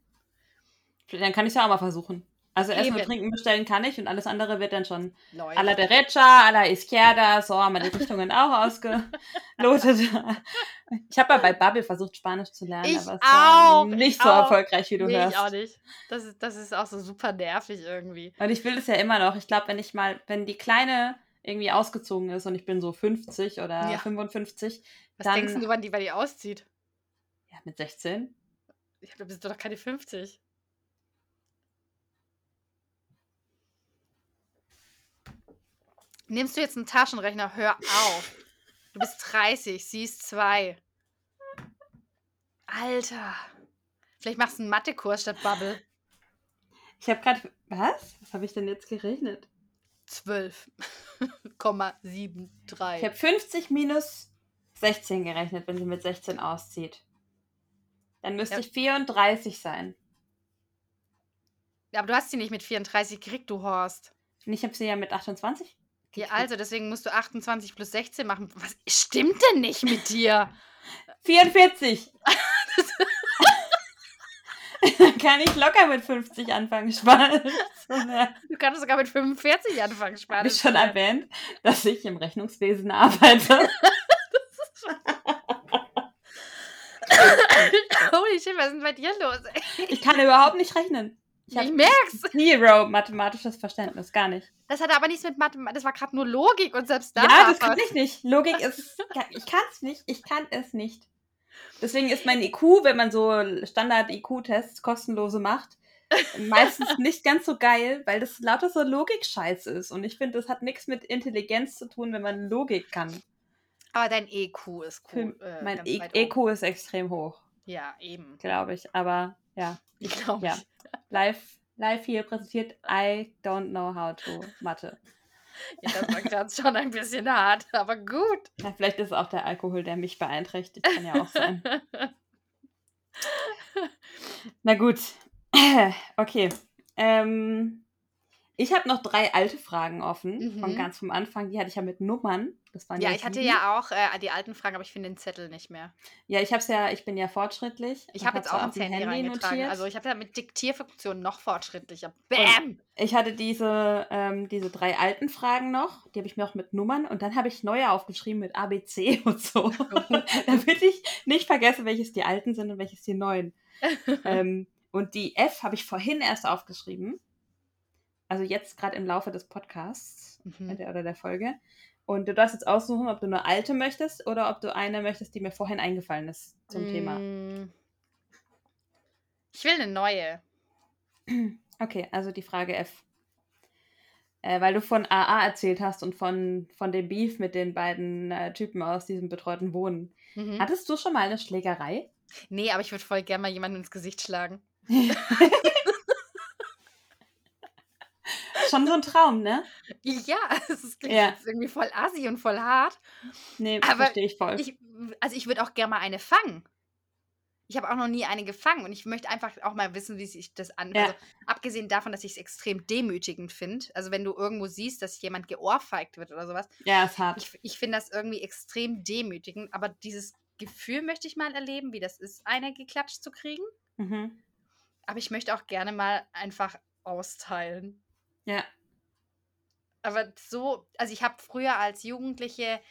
Dann kann ich es ja auch mal versuchen. Also Essen und Eben. Trinken bestellen kann ich und alles andere wird dann schon a la derecha, a la izquierda, so haben wir die Richtungen auch ausgelotet. Ich habe ja bei Bubble versucht, Spanisch zu lernen, Ich aber es war auch, nicht ich so auch. erfolgreich, wie du nee, hörst. ich auch nicht. Das ist, das ist auch so super nervig irgendwie. Und ich will das ja immer noch. Ich glaube, wenn ich mal, wenn die Kleine irgendwie ausgezogen ist und ich bin so 50 oder Ja. 55, Was dann denkst du, wann die, wann die auszieht? ja, mit 16. Ich glaube, bist du doch keine 50. Nimmst du jetzt einen Taschenrechner? Hör auf. Du bist 30, sie ist 2. Alter. Vielleicht machst du einen Mathekurs statt Bubble. Ich habe gerade, was? Was habe ich denn jetzt gerechnet? 12,73. Ich habe 50 minus 16 gerechnet, wenn sie mit 16 auszieht. Dann müsste Ja. ich 34 sein. Ja, aber du hast sie nicht mit 34 gekriegt, du Horst. Und ich habe sie ja mit 28. Ja, also, deswegen musst du 28 plus 16 machen. Was stimmt denn nicht mit dir? 44! Dann kann ich locker mit 50 anfangen, Spaß. Du kannst sogar mit 45 anfangen, Spanisch. ich schon erwähnt, dass ich im Rechnungswesen arbeite? Holy shit, was ist denn bei dir los? ey? Ich kann überhaupt nicht rechnen. Ich Ich merk's. zero mathematisches Verständnis, gar nicht. Das hatte aber nichts mit Mathematik, das war gerade nur Logik und selbst da. ja, das kann was. ich nicht. Logik ist, ich kann es nicht. Ich kann es nicht. Deswegen ist mein IQ, wenn man so Standard-IQ-Tests kostenlose macht, meistens nicht ganz so geil, weil das lauter so Logik-Scheiß ist. Und ich finde, das hat nichts mit Intelligenz zu tun, wenn man Logik kann. Aber dein EQ ist cool. Äh, mein E- EQ ist extrem hoch, Ja, eben. glaube ich. Aber ja, Ich glaube. ja. Live, live hier präsentiert, I don't know how to Mathe. Ja, das war gerade schon ein bisschen hart, aber gut. Ja, vielleicht ist es auch der Alkohol, der mich beeinträchtigt. Kann ja auch sein. Na gut. Okay. Ähm, ich habe noch drei alte Fragen offen, von Mhm. ganz vom Anfang. Die hatte ich ja mit Nummern. Das waren Ja, ich hatte ja auch äh, die alten Fragen, aber ich finde den Zettel nicht mehr. Ja, ich habe ja, ich bin ja fortschrittlich. Ich und habe jetzt hab's auch ins dem Handy reingetragen. Also ich habe ja mit Diktierfunktion noch fortschrittlicher. Bam! Ich hatte diese, ähm, diese drei alten Fragen noch, die habe ich mir auch mit Nummern und dann habe ich neue aufgeschrieben mit ABC und so, damit ich nicht vergesse, welches die alten sind und welches die neuen. ähm, und die F habe ich vorhin erst aufgeschrieben, also jetzt gerade im Laufe des Podcasts Mhm. äh, der, oder der Folge. Und du darfst jetzt aussuchen, ob du eine alte möchtest oder ob du eine möchtest, die mir vorhin eingefallen ist zum Thema. Mm. Ich will eine neue. Okay, also die Frage F. Äh, weil du von AA erzählt hast und von, von dem Beef mit den beiden äh, Typen aus diesem betreuten Wohnen. Mhm. Hattest du schon mal eine Schlägerei? Nee, aber ich würde voll gerne mal jemanden ins Gesicht schlagen. schon so ein Traum, ne? Ja, es ist klingt Ja. jetzt irgendwie voll assi und voll hart. Nee, Aber verstehe ich voll. Ich, also ich würde auch gerne mal eine fangen. Ich habe auch noch nie eine gefangen und ich möchte einfach auch mal wissen, wie sich das an. Ja. Also, abgesehen davon, dass ich es extrem demütigend finde. Also wenn du irgendwo siehst, dass jemand geohrfeigt wird oder sowas. ja, ist hart. Ich, ich finde das irgendwie extrem demütigend. Aber dieses Gefühl möchte ich mal erleben, wie das ist, eine geklatscht zu kriegen. mhm. Aber ich möchte auch gerne mal einfach austeilen. Ja. Aber so, also ich habe früher als Jugendliche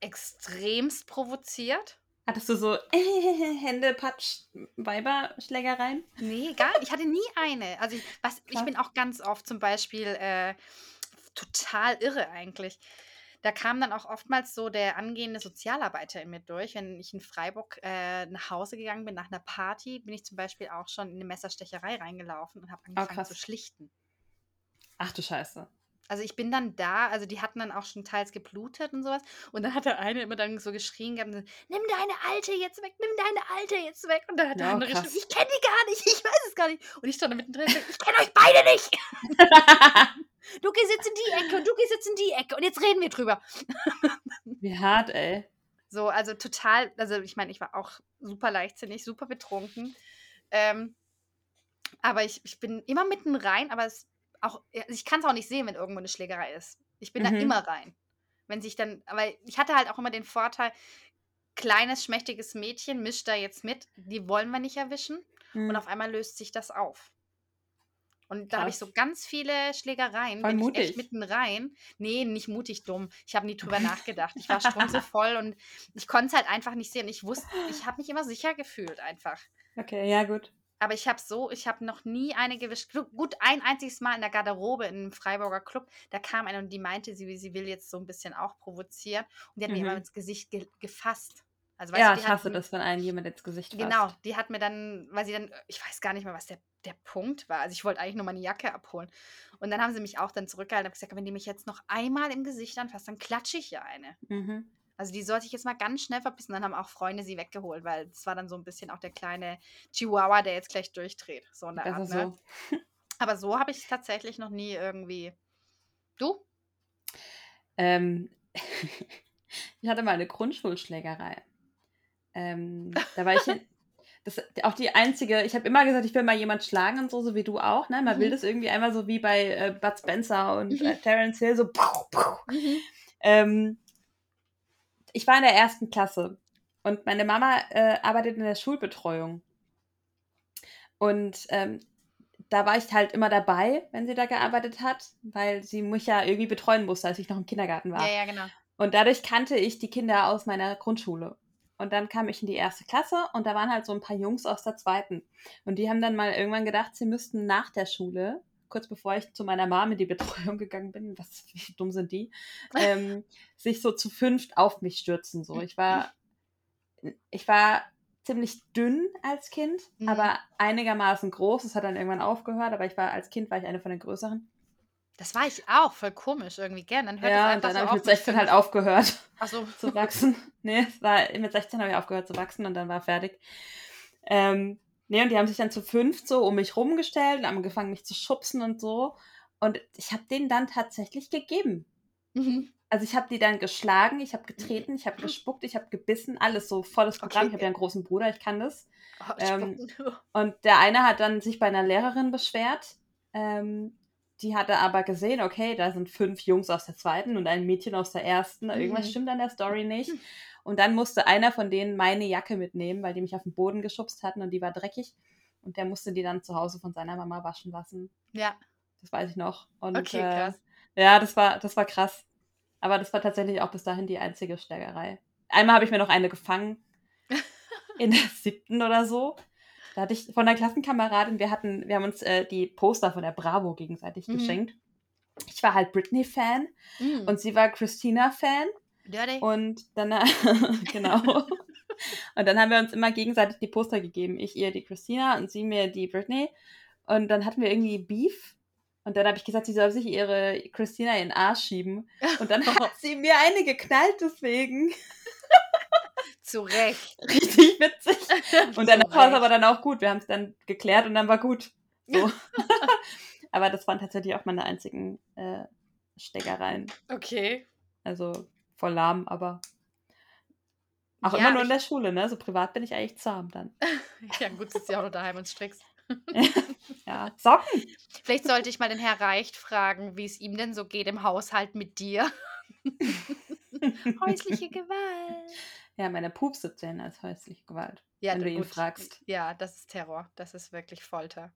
extremst provoziert. Hattest du so Hände-Patsch-Weiberschlägereien? Nee, gar nicht. Ich hatte nie eine. Also ich, was, ich bin auch ganz oft zum Beispiel äh, total irre eigentlich. Da kam dann auch oftmals so der angehende Sozialarbeiter in mir durch. Wenn ich in Freiburg äh, nach Hause gegangen bin nach einer Party, bin ich zum Beispiel auch schon in eine Messerstecherei reingelaufen und habe angefangen krass. zu schlichten. Ach du Scheiße. Also ich bin dann da, also die hatten dann auch schon teils geblutet und sowas. Und dann hat der eine immer dann so geschrien gehabt, nimm deine Alte jetzt weg, nimm deine Alte jetzt weg. Und dann hat der Ja, andere krass. geschrien, ich kenne die gar nicht, ich weiß es gar nicht. Und ich stand da mittendrin, ich kenne euch beide nicht. Du gehst jetzt in die Ecke und du gehst jetzt in die Ecke und jetzt reden wir drüber. Wie hart, ey. So, also total, also ich meine, ich war auch super leichtsinnig, super betrunken. Ähm, aber ich, ich bin immer mitten rein, aber es auch, also ich kann es auch nicht sehen, wenn irgendwo eine Schlägerei ist. Ich bin Mhm. da immer rein. Wenn sich dann, aber ich hatte halt auch immer den Vorteil, kleines, schmächtiges Mädchen mischt da jetzt mit, die wollen wir nicht erwischen. Und Mhm. auf einmal löst sich das auf. Und da habe ich Krass. so ganz viele Schlägereien. Voll bin ich mutig. echt mitten rein. Nee, nicht mutig dumm. Ich habe nie drüber nachgedacht. Ich war strunzevoll und ich konnte es halt einfach nicht sehen. Ich wusste, ich habe mich immer sicher gefühlt einfach. Okay, ja, gut. Aber ich habe so, ich habe noch nie eine gewischt. Gu- Gut, ein einziges Mal in der Garderobe in einem Freiburger Club, da kam eine und die meinte, sie, sie will jetzt so ein bisschen auch provozieren. Und die hat mir immer Mhm. ins Gesicht ge gefasst. Also, Ja, du, ich hasse das, wenn einen jemand ins Gesicht fasst. Genau, die hat mir dann, weil sie dann, ich weiß gar nicht mehr, was der, der Punkt war. Also ich wollte eigentlich nur meine Jacke abholen. Und dann haben sie mich auch dann zurückgehalten und gesagt, wenn die mich jetzt noch einmal im Gesicht anfasst, dann klatsche ich ja eine. Mhm. Also die sollte ich jetzt mal ganz schnell verpissen. Dann haben auch Freunde sie weggeholt, weil das war dann so ein bisschen auch der kleine Chihuahua, der jetzt gleich durchdreht. So in der Besser Art, ne? so. Aber so habe ich es tatsächlich noch nie irgendwie. Du? Ähm, ich hatte mal eine Grundschulschlägerei. Ähm, da war ich in, das, auch die einzige, ich habe immer gesagt, ich will mal jemand schlagen und so, so wie du auch. Ne? Man will Mhm. das irgendwie einmal so wie bei äh, Bud Spencer und Mhm. äh, Terence Hill, so. Pow. Ähm, ich war in der ersten Klasse und meine Mama äh, arbeitet in der Schulbetreuung. Und ähm, da war ich halt immer dabei, wenn sie da gearbeitet hat, weil sie mich ja irgendwie betreuen musste, als ich noch im Kindergarten war. Ja, ja, genau. Und dadurch kannte ich die Kinder aus meiner Grundschule. Und dann kam ich in die erste Klasse und da waren halt so ein paar Jungs aus der zweiten. Und die haben dann mal irgendwann gedacht, sie müssten nach der Schule, kurz bevor ich zu meiner Mom in die Betreuung gegangen bin, was wie dumm sind die, ähm, sich so zu fünft auf mich stürzen. So, ich war, ich war ziemlich dünn als Kind, Mhm. aber einigermaßen groß. Es hat dann irgendwann aufgehört, aber ich war als Kind war ich eine von den größeren. Das war ich auch, voll komisch irgendwie, gell? Dann hört Ja, und einfach dann so habe ich mit 16 halt aufgehört so. zu wachsen. nee, es war, mit 16 habe ich aufgehört zu wachsen und dann war fertig. Ähm, nee, und die haben sich dann zu fünf so um mich rumgestellt und haben angefangen, mich zu schubsen und so. Und ich habe denen dann tatsächlich gegeben. Mhm. Also ich habe die dann geschlagen, ich habe getreten, ich habe gespuckt, ich habe gebissen, alles so volles Programm. Okay. Ich habe ja einen großen Bruder, ich kann das. Oh, Ähm. Und der eine hat dann sich bei einer Lehrerin beschwert. Ähm, die hatte aber gesehen, okay, da sind fünf Jungs aus der zweiten und ein Mädchen aus der ersten. Irgendwas Mhm. stimmt an der Story nicht. Und dann musste einer von denen meine Jacke mitnehmen, weil die mich auf den Boden geschubst hatten und die war dreckig. Und der musste die dann zu Hause von seiner Mama waschen lassen. ja, Das weiß ich noch. Und, okay, äh, krass. ja, das war, das war krass. Aber das war tatsächlich auch bis dahin die einzige Schlägerei. Einmal habe ich mir noch eine gefangen. In der siebten oder so. Da hatte ich von der Klassenkameradin, wir hatten, wir haben uns äh, die Poster von der Bravo gegenseitig Mhm. geschenkt. Ich war halt Britney-Fan Mhm. und sie war Christina-Fan. Dirty. Und dann, genau. und dann haben wir uns immer gegenseitig die Poster gegeben. Ich ihr die Christina und sie mir die Britney. Und dann hatten wir irgendwie Beef. Und dann habe ich gesagt, sie soll sich ihre Christina in den Arsch schieben. Und dann hat sie mir eine geknallt deswegen. Zu Recht. Richtig witzig. Und danach Zu war es aber dann auch gut. Wir haben es dann geklärt und dann war gut. So. aber das waren tatsächlich auch meine einzigen äh, Steckereien. Okay. Also voll lahm, aber auch Ja, immer nur in der Schule, ne? So privat bin ich eigentlich zahm dann. Ja, gut, sitzt ja auch noch daheim und strickst. Ja. Socken. Vielleicht sollte ich mal den Herr Reicht fragen, wie es ihm denn so geht im Haushalt mit dir. Häusliche Gewalt. Ja, meine Pups zählen als häusliche Gewalt. Ja, wenn du ihn gut. fragst. Ja, das ist Terror. Das ist wirklich Folter.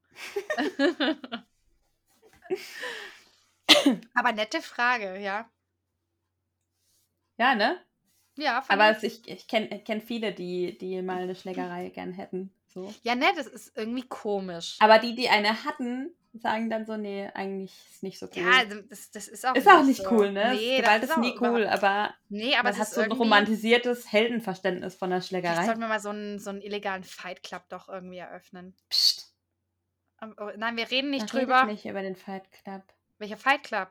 Aber nette Frage, ja. Ja, ne? Ja, Aber ich- es, ich, ich kenne kenn viele, die, die mal eine Schlägerei gern hätten. So. ja, ne, das ist irgendwie komisch. Aber die, die eine hatten, sagen dann so, nee, eigentlich ist nicht so cool. Ja, also das, das ist auch ist auch nicht so. cool, ne? Nee, Gewalt das ist auch nie cool, aber, Nee, aber man hat ist so ein romantisiertes Heldenverständnis von der Vielleicht Schlägerei. sollten wir mal so einen, so einen illegalen Fight Club doch irgendwie eröffnen. Psst. Ähm, oh, Nein, wir reden nicht da drüber. nicht über den Fight Club. Welcher Fight Club?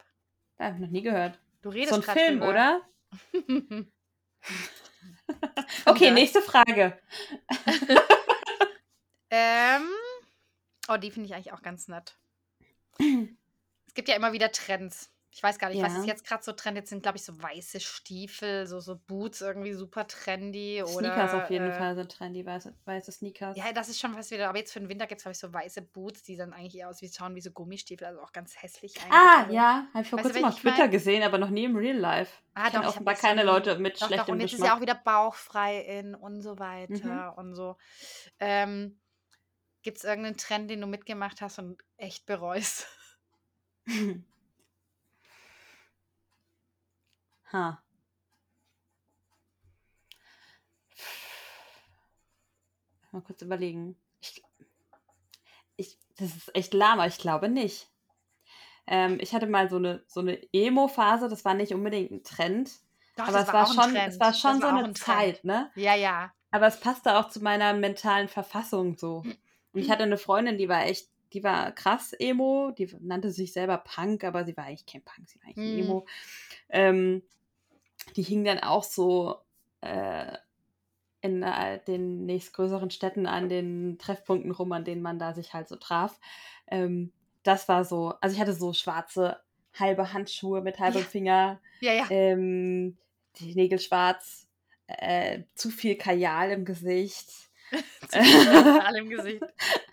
Da habe ich noch nie gehört. Du redest So ein Film, drüber. oder? Okay, nächste Frage. Ähm, oh, die finde ich eigentlich auch ganz nett. Es gibt ja immer wieder Trends. Ich weiß gar nicht, was Ja. ist jetzt gerade so Trend? Jetzt sind, glaube ich, so weiße Stiefel, so, so Boots irgendwie super trendy. Oder, Sneakers auf jeden äh, Fall sind trendy, weiße, weiße Sneakers. Ja, das ist schon was wieder. Aber jetzt für den Winter gibt es, glaube ich, so weiße Boots, die dann eigentlich eher aus wie schauen wie so Gummistiefel, also auch ganz hässlich eigentlich. Ah, Also- ja, habe ich vor kurzem auf ich Twitter mein? gesehen, aber noch nie im Real Life. Ah, Ich doch, ich offenbar hab keine Leute mit Doch, doch, schlechtem und jetzt ist ja Geschmack. auch wieder bauchfrei in und so Mhm. weiter und so. Ähm, Gibt es irgendeinen Trend, den du mitgemacht hast und echt bereust? ha. Mal kurz überlegen. Ich, ich, das ist echt lahm, aber ich glaube nicht. Ähm, ich hatte mal so eine, so eine Emo-Phase, das war nicht unbedingt ein Trend. Doch, aber das es war war, schon, es war Das schon so war auch eine ein. Zeit, ne? Ja, ja. Aber es passte auch zu meiner mentalen Verfassung so. Und ich hatte eine Freundin, die war echt, die war krass Emo, die nannte sich selber Punk, aber sie war eigentlich kein Punk, sie war eigentlich Hm. Emo. Ähm, die hing dann auch so äh, in äh, den nächstgrößeren Städten an den Treffpunkten rum, an denen man da sich halt so traf. Ähm, das war so, also ich hatte so schwarze halbe Handschuhe mit halbem Ja. Finger, Ja, ja. ähm, die Nägel schwarz, äh, zu viel Kajal im Gesicht. Material im Gesicht.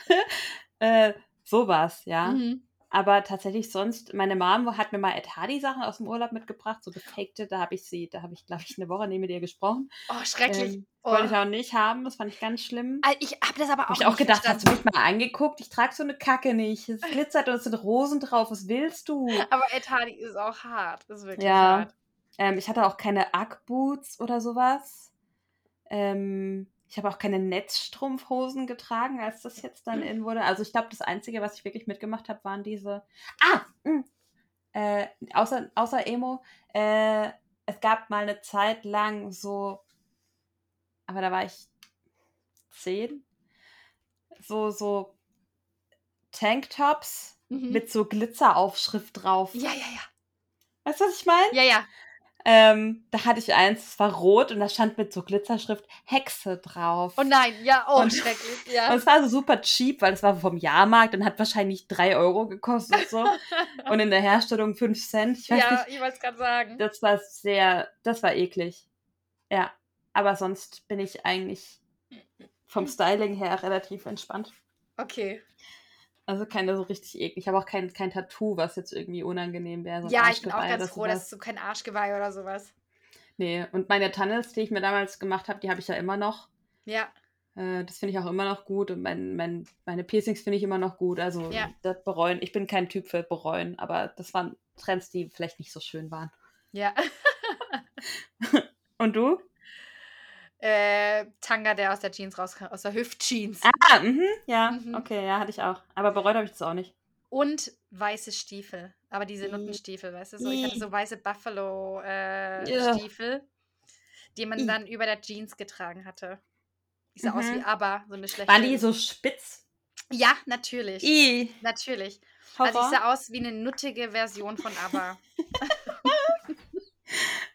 äh, sowas, ja. Mhm. Aber tatsächlich sonst, meine Mom hat mir mal Ed Hardy Sachen aus dem Urlaub mitgebracht, so gefakte, da habe ich sie, da habe ich, glaube ich, eine Woche neben ihr gesprochen. Oh, schrecklich. Ähm, oh. Wollte ich auch nicht haben, das fand ich ganz schlimm. Ah, Ich habe das aber auch Habe ich auch gedacht, hast verstanden. du mich mal angeguckt? Ich trage so eine Kacke nicht. Es glitzert und es sind Rosen drauf. Was willst du? Aber Ed Hardy ist auch hart. Ist wirklich Ja. hart. Ähm, ich hatte auch keine Ugg-Boots oder sowas. Ähm, ich habe auch keine Netzstrumpfhosen getragen, als das jetzt dann in wurde. Also ich glaube, das Einzige, was ich wirklich mitgemacht habe, waren diese. Ah! Mh, äh, außer, außer Emo. Äh, es gab mal eine Zeit lang so. Aber da war ich zehn. So, so Tanktops Mhm. mit so Glitzeraufschrift drauf. Ja, ja, ja. Weißt du, was ich meine? Ja, ja. Ähm, da hatte ich eins, das war rot und da stand mit so Glitzerschrift Hexe drauf. Oh nein, ja, oh, Und- schrecklich. Und Ja. es war so super cheap, weil es war vom Jahrmarkt und hat wahrscheinlich drei Euro gekostet so. und in der Herstellung fünf Cent. Ich ja, nicht, ich wollte es gerade sagen. das war sehr, das war eklig. Ja, aber sonst bin ich eigentlich vom Styling her relativ entspannt. Okay. Also keine so richtig eklig. Ich habe auch kein, kein Tattoo, was jetzt irgendwie unangenehm wäre. so ja, ich bin auch ganz froh, dass du kein Arschgeweih oder sowas. Nee, und meine Tunnels, die ich mir damals gemacht habe, die habe ich ja immer noch. Ja, Äh, das finde ich auch immer noch gut. Und mein, mein, meine Piercings finde ich immer noch gut. Also Ja. das bereuen. Ich bin kein Typ für bereuen, aber das waren Trends, die vielleicht nicht so schön waren. ja. Und du? Äh, Tanga, der aus der Jeans rauskam, aus der Hüft-Jeans. Ah, mhm, ja, Mhm. okay, ja, hatte ich auch. Aber bereut habe ich das auch nicht. Und weiße Stiefel. Aber diese I- Nuttenstiefel, weißt du so? Ich hatte I- so weiße Buffalo-Stiefel, äh, die man I. dann über der Jeans getragen hatte. Ich sah aus Mhm. wie ABBA, so eine schlechte. Waren die so spitz? Ja, natürlich. I, Natürlich. Horror. Also ich sah aus wie eine nuttige Version von ABBA.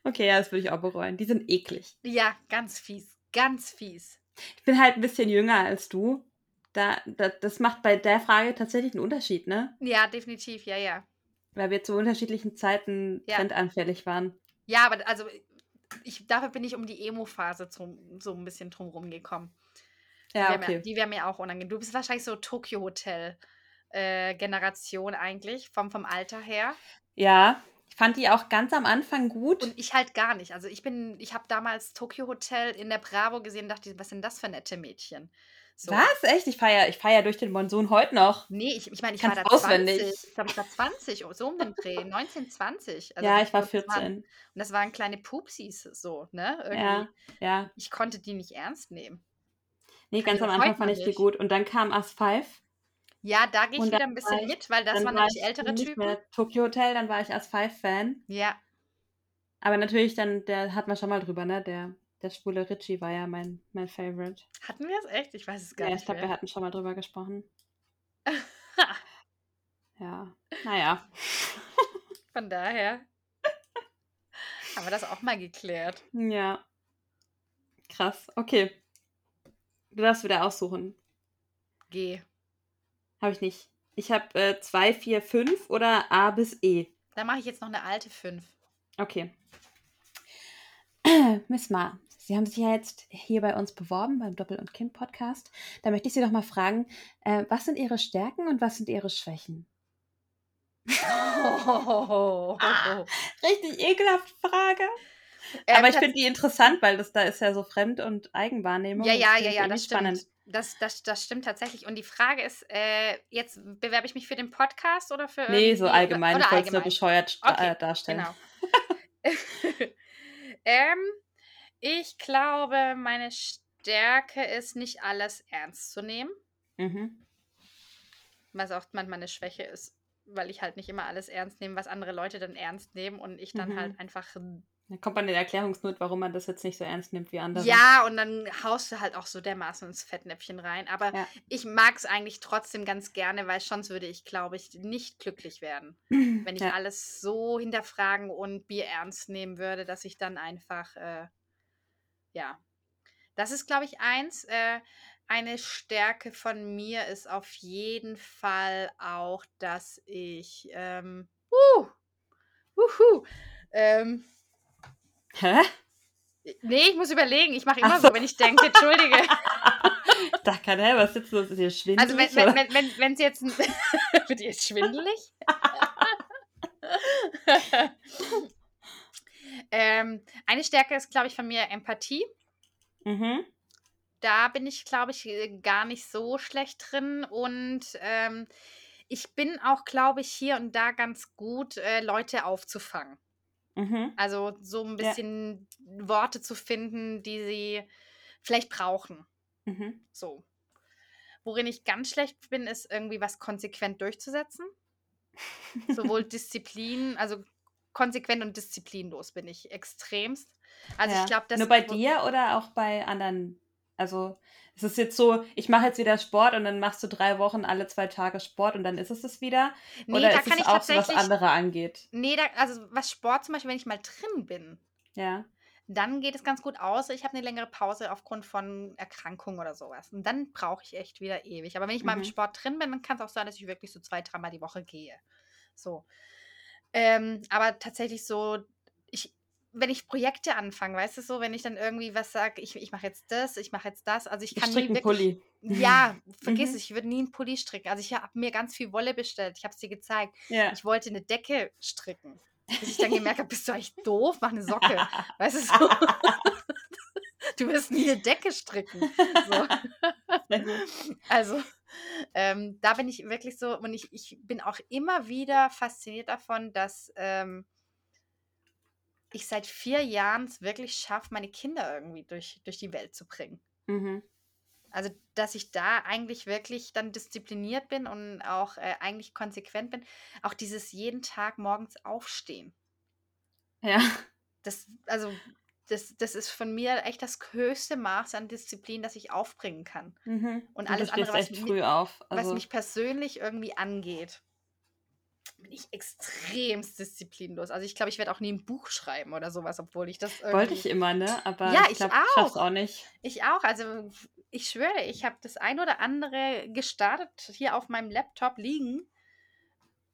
okay, ja, das würde ich auch bereuen. Die sind eklig. ja, ganz fies. Ganz fies. Ich bin halt ein bisschen jünger als du. Da, da, das macht bei der Frage tatsächlich einen Unterschied, ne? Ja, definitiv, ja, ja. Weil wir zu unterschiedlichen Zeiten Ja. trendanfällig waren. Ja, aber also ich, dafür bin ich um die Emo-Phase so ein bisschen drumherum gekommen. Ja, mir, okay. die wäre mir auch unangenehm. Du bist wahrscheinlich so Tokyo Hotel äh, Generation eigentlich, vom, vom Alter her. Ja, ich fand die auch ganz am Anfang gut. Und ich halt gar nicht. Also ich bin, ich habe damals Tokyo Hotel in der Bravo gesehen und dachte, was sind das für nette Mädchen? So. Was? Echt? Ich feiere ich feier durch den Monsun heute noch. Nee, ich, ich meine, ich Kannst war da auswendig. 20. Ich glaube, ich war 20, so um den Dreh. 19, 20. Also ja, ich war das waren- 14. Und das waren kleine Pupsis so, ne? Irgendwie. Ja, ja. Ich konnte die nicht ernst nehmen. Nee, Kann ganz ich am Anfang fand ich die gut. Und dann kam As 5. Ja, da gehe ich wieder ein bisschen ich- mit, weil das waren war nämlich ich ältere nicht Typen. mehr Tokyo Hotel, dann war ich As 5-Fan. Ja, Aber natürlich dann, der hat man schon mal drüber, ne? Der, der schwule Richie war ja mein, mein Favorite. hatten wir es echt? Ich weiß es gar Ja, nicht ich glaube, wir hatten schon mal drüber gesprochen. Ja, naja. Von daher haben wir das auch mal geklärt. Ja. Krass. Okay. Du darfst wieder aussuchen. G. Habe ich nicht. Ich habe äh, 2, 4, 5 oder A bis E. Dann mache ich jetzt noch eine alte 5. Okay. Miss Ma, Sie haben sich ja jetzt hier bei uns beworben beim Doppel- und Kind-Podcast. Da möchte ich Sie doch mal fragen, äh, was sind Ihre Stärken und was sind Ihre Schwächen? Oh. Ah, richtig ekelhafte Frage. Ähm, Aber ich finde die interessant, weil das da ist ja so Fremd- und Eigenwahrnehmung. Ja, ja, ja, ja, das stimmt. Das, das, das stimmt tatsächlich. Und die Frage ist, äh, jetzt bewerbe ich mich für den Podcast oder für Nee, so allgemein. Oder ich wollte es nur bescheuert sta- Okay, äh, darstellen. Genau. ähm, ich glaube, meine Stärke ist, nicht alles ernst zu nehmen. Mhm. Was auch manchmal eine Schwäche ist, weil ich halt nicht immer alles ernst nehme, was andere Leute dann ernst nehmen und ich dann Mhm. halt einfach. Da kommt man in der Erklärungsnot, warum man das jetzt nicht so ernst nimmt wie andere. Ja, und dann haust du halt auch so dermaßen ins Fettnäpfchen rein. Aber Ja. ich mag es eigentlich trotzdem ganz gerne, weil sonst würde ich, glaube ich, nicht glücklich werden. Wenn ich Ja. alles so hinterfragen und Bier ernst nehmen würde, dass ich dann einfach, äh, ja. Das ist, glaube ich, eins. Äh, eine Stärke von mir ist auf jeden Fall auch, dass ich, ähm, uh, uhu, ähm, Hä? nee, ich muss überlegen. Ich mache Ach immer so. so, wenn ich denke, entschuldige. Dachte gerade, hä, was jetzt los? Ist hier schwindelig? Also wenn, oder? wenn, wenn, wenn sie jetzt wird ihr jetzt schwindelig? ähm, eine Stärke ist, glaube ich, von mir Empathie. Mhm. Da bin ich, glaube ich, äh, gar nicht so schlecht drin. Und ähm, ich bin auch, glaube ich, hier und da ganz gut, äh, Leute aufzufangen. Mhm. Also so ein Ja. bisschen Worte zu finden, die sie vielleicht brauchen. Mhm. So. Worin ich ganz schlecht bin, ist irgendwie was konsequent durchzusetzen. Sowohl Disziplin, also konsequent und disziplinlos bin ich extremst. Also ja. ich glaube, das Nur bei dir oder auch bei anderen? Also es ist jetzt so, ich mache jetzt wieder Sport und dann machst du drei Wochen alle zwei Tage Sport und dann ist es das wieder? Nee, oder da ist kann es ich auch so, was andere angeht? Nee, da, also was Sport zum Beispiel, wenn ich mal drin bin, Ja. dann geht es ganz gut aus. Ich habe eine längere Pause aufgrund von Erkrankung oder sowas. Und dann brauche ich echt wieder ewig. Aber wenn ich mal im Mhm. Sport drin bin, dann kann es auch sein, dass ich wirklich so zwei, dreimal die Woche gehe. So. Ähm, aber tatsächlich so, ich, wenn ich Projekte anfange, weißt du so, wenn ich dann irgendwie was sage, ich, ich mache jetzt das, ich mache jetzt das, also ich kann nie einen wirklich. Pulli. Ja, vergiss Mhm. es, ich würde nie einen Pulli stricken. Also ich habe mir ganz viel Wolle bestellt. Ich habe es dir gezeigt. Ja. Ich wollte eine Decke stricken. Bis ich dann gemerkt habe, bist du eigentlich doof? Mach eine Socke. Weißt du so? Du wirst nie eine Decke stricken. So. Also, ähm, da bin ich wirklich so, und ich, ich bin auch immer wieder fasziniert davon, dass ähm, ich seit vier Jahren es wirklich schaffe, meine Kinder irgendwie durch, durch die Welt zu bringen. Mhm. Also, dass ich da eigentlich wirklich dann diszipliniert bin und auch äh, eigentlich konsequent bin. Auch dieses jeden Tag morgens aufstehen. Ja. Das, also, das, das ist von mir echt das höchste Maß an Disziplin, das ich aufbringen kann. Mhm. Und alles andere, was echt mi- früh auf. Was Also, mich persönlich irgendwie angeht, bin ich extremst disziplinlos. Also ich glaube, ich werde auch nie ein Buch schreiben oder sowas, obwohl ich das irgendwie... wollte ich immer, ne? Aber Ja, ich glaube, ich auch. auch nicht. Ich auch. Also ich schwöre, ich habe das ein oder andere gestartet hier auf meinem Laptop liegen.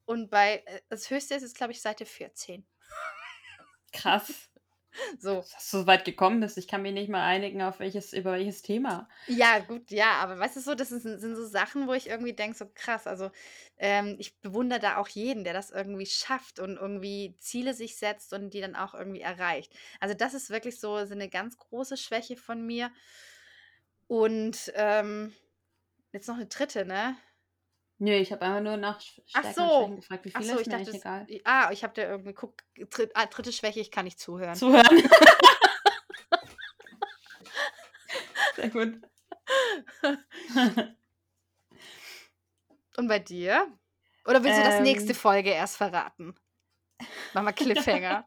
Und bei, äh, das höchste ist es, glaube ich, Seite 14. Krass. So. Dass du so weit gekommen bist. Ich kann mich nicht mal einigen, auf welches, über welches Thema. Ja, gut, ja, aber weißt du so, das sind, sind so Sachen, wo ich irgendwie denke, so krass, also ähm, ich bewundere da auch jeden, der das irgendwie schafft und irgendwie Ziele sich setzt und die dann auch irgendwie erreicht. Also das ist wirklich so, so eine ganz große Schwäche von mir. Und ähm, jetzt noch eine dritte, ne? Nö, ich habe einfach nur nach Sch- Ach Stärken und so. Schwächen gefragt. Wie Ach viele so, ist ich mir dachte, eigentlich das, egal. ah, ich habe da irgendwie, guck, dritt, ah, dritte Schwäche, ich kann nicht zuhören. Zuhören. Sehr gut. Und bei dir? Oder willst du das nächste Ähm. Folge erst verraten? Mach mal Cliffhanger.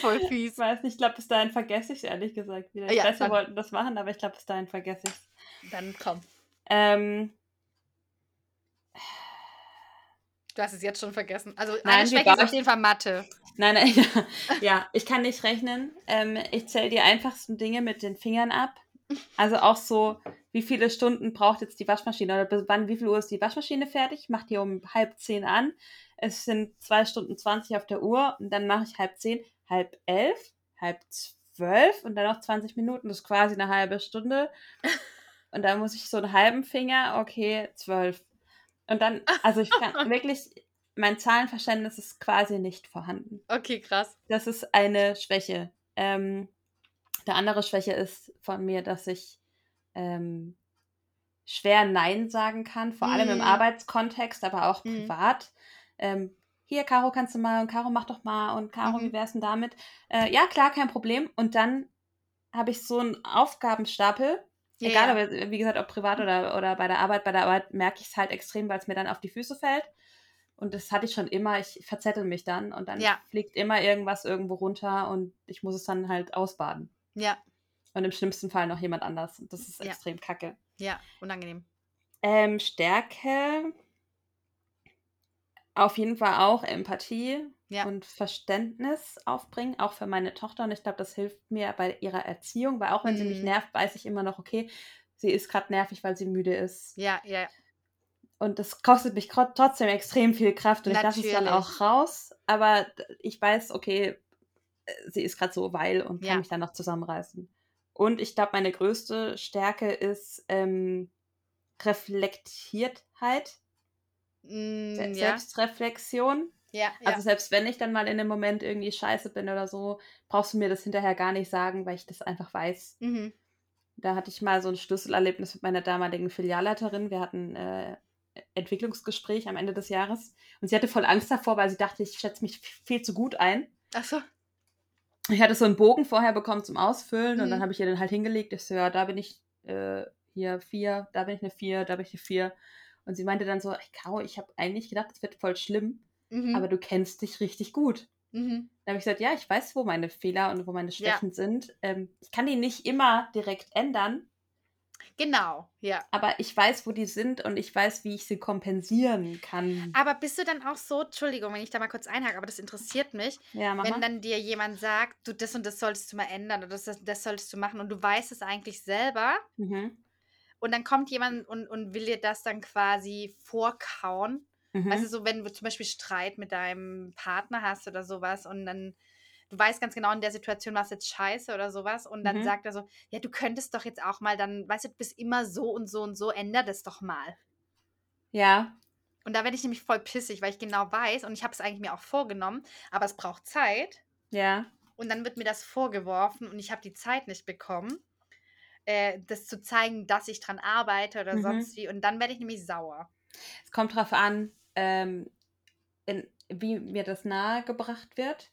Voll Ich fies. weiß nicht, ich glaube, bis dahin vergesse ich es ehrlich gesagt wieder. Ich Ja, weiß, wir dann- wollten das machen, aber ich glaube, bis dahin vergesse ich es. Dann komm. Ähm, Du hast es jetzt schon vergessen. Also Nein, eine Schwäche ist auf jeden Fall Mathe. Nein, nein, ja, ja, ich kann nicht rechnen. Ähm, ich zähle die einfachsten Dinge mit den Fingern ab. Also auch so, wie viele Stunden braucht jetzt die Waschmaschine oder bis wann, wie viel Uhr ist die Waschmaschine fertig? Ich mache die um halb zehn an. Es sind zwei Stunden zwanzig auf der Uhr und dann mache ich halb zehn, halb elf, halb zwölf und dann noch 20 Minuten. Das ist quasi eine halbe Stunde. Und dann muss ich so einen halben Finger, okay, zwölf. Und dann, also ich kann wirklich, mein Zahlenverständnis ist quasi nicht vorhanden. Okay, krass. Das ist eine Schwäche. Ähm, der andere Schwäche ist von mir, dass ich ähm, schwer Nein sagen kann, vor allem im Mm. Arbeitskontext, aber auch Mhm. privat. Ähm, hier, Caro, kannst du mal und Caro, mach doch mal und Caro, Mhm. wie wär's denn damit? Äh, ja, klar, kein Problem. Und dann habe ich so einen Aufgabenstapel, Ja, egal, ja. aber wie gesagt, ob privat oder, oder bei der Arbeit. Bei der Arbeit merke ich es halt extrem, weil es mir dann auf die Füße fällt. Und das hatte ich schon immer. Ich verzettel mich dann und dann Ja. fliegt immer irgendwas irgendwo runter und ich muss es dann halt ausbaden. Ja, Und im schlimmsten Fall noch jemand anders. Und das ist extrem kacke. ja, unangenehm. Ähm, Stärke. Auf jeden Fall auch Empathie Ja. und Verständnis aufbringen, auch für meine Tochter. Und ich glaube, das hilft mir bei ihrer Erziehung, weil auch wenn sie mich Mhm. nervt, weiß ich immer noch, okay, sie ist gerade nervig, weil sie müde ist. Ja, ja, Und das kostet mich tro- trotzdem extrem viel Kraft und ich lasse es dann Natürlich. auch raus. Aber ich weiß, okay, äh, sie ist gerade so, weil und kann Ja. mich dann noch zusammenreißen. Und ich glaube, meine größte Stärke ist ähm, Reflektiertheit, Mm, Se ja, Selbstreflexion. ja, ja. Also selbst wenn ich dann mal in einem Moment irgendwie scheiße bin oder so, brauchst du mir das hinterher gar nicht sagen, weil ich das einfach weiß. mhm. Da hatte ich mal so ein Schlüsselerlebnis mit meiner damaligen Filialleiterin. Wir hatten äh, Entwicklungsgespräch am Ende des Jahres und sie hatte voll Angst davor, weil sie dachte, ich schätze mich viel zu gut ein. Ach so. Ich hatte so einen Bogen vorher bekommen zum Ausfüllen und Mhm. dann habe ich ihr den halt hingelegt. Ich so, ja, da bin ich äh, hier vier, da bin ich eine vier, da bin ich eine vier. Und sie meinte dann so, ey, Caro, ich habe eigentlich gedacht, es wird voll schlimm, Mhm. aber du kennst dich richtig gut. mhm. Dann habe ich gesagt, ja, ich weiß, wo meine Fehler und wo meine Ja. Schwächen sind. Ähm, ich kann die nicht immer direkt ändern, Genau, ja. aber ich weiß, wo die sind und ich weiß, wie ich sie kompensieren kann. Aber bist du dann auch so, Entschuldigung, wenn ich da mal kurz einhake, aber das interessiert mich, Ja, wenn dann dir jemand sagt, du das und das solltest du mal ändern oder das, das solltest du machen und du weißt es eigentlich selber Mhm. Und dann kommt jemand und, und will dir das dann quasi vorkauen. Mhm. Du, so wenn du zum Beispiel Streit mit deinem Partner hast oder sowas und dann, du weißt ganz genau, in der Situation war es jetzt scheiße oder sowas und dann Mhm. sagt er so, ja, du könntest doch jetzt auch mal dann, weißt du, du bist immer so und so und so, änder das doch mal. ja, Und da werde ich nämlich voll pissig, weil ich genau weiß und ich habe es eigentlich mir auch vorgenommen, aber es braucht Zeit ja. und dann wird mir das vorgeworfen und ich habe die Zeit nicht bekommen, äh, das zu zeigen, dass ich dran arbeite oder Mhm. sonst wie und dann werde ich nämlich sauer. Es kommt drauf an, ähm, in, wie mir das nahegebracht wird.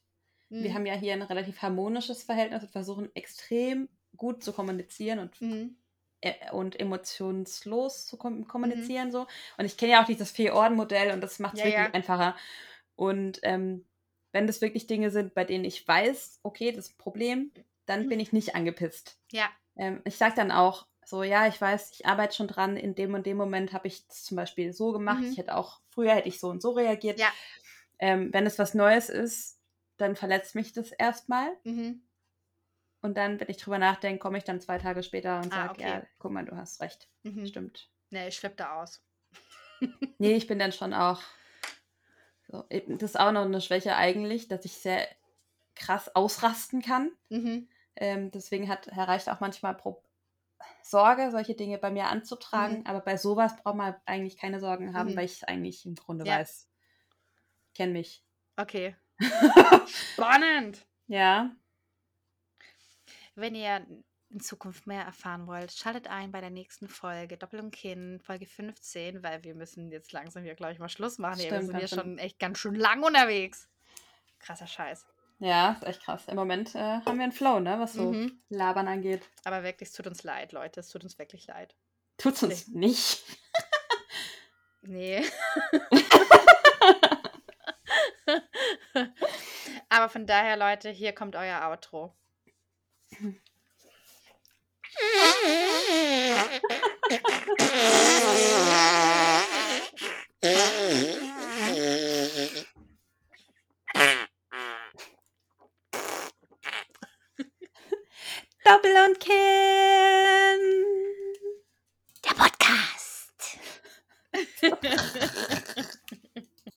Wir Mhm. haben ja hier ein relativ harmonisches Verhältnis und versuchen extrem gut zu kommunizieren und, Mhm. äh, und emotionslos zu kom kommunizieren. So. Und ich kenne ja auch dieses Vier-Orden-Modell und das macht es Ja, wirklich ja. einfacher. Und ähm, wenn das wirklich Dinge sind, bei denen ich weiß, okay, das ist ein Problem, dann Mhm. bin ich nicht angepisst. Ja, Ähm, ich sage dann auch so, ja, ich weiß, ich arbeite schon dran, in dem und dem Moment habe ich es zum Beispiel so gemacht. Mhm. Ich hätte auch, früher hätte ich so und so reagiert. Ja. Ähm, wenn es was Neues ist, dann verletzt mich das erstmal. mhm. Und dann, wenn ich drüber nachdenke, komme ich dann zwei Tage später und Ah, sage, okay. ja, guck mal, du hast recht. Mhm. Stimmt. Nee, ich flippe da aus. Nee, ich bin dann schon auch. So, das ist auch noch eine Schwäche eigentlich, dass ich sehr krass ausrasten kann. Mhm. Ähm, deswegen hat Herr Reicht auch manchmal Pro Sorge, solche Dinge bei mir anzutragen. Mhm. Aber bei sowas braucht man eigentlich keine Sorgen haben, Mhm. weil ich es eigentlich im Grunde Ja. weiß. Kenn mich. Okay. Spannend. Ja. Wenn ihr in Zukunft mehr erfahren wollt, schaltet ein bei der nächsten Folge Doppel und Kinn, Folge 15, weil wir müssen jetzt langsam hier, glaube ich, mal Schluss machen. Wir Stimmt, sind hier ganz schön. schon echt ganz schön lang unterwegs. Krasser Scheiß. Ja, ist echt krass. Im Moment äh, haben wir einen Flow, ne, was so Mhm. Labern angeht. Aber wirklich, es tut uns leid, Leute. Es tut uns wirklich leid. Tut's uns nicht. Nee. Aber von daher, Leute, hier kommt euer Outro. Doppel und Kind. Der Podcast.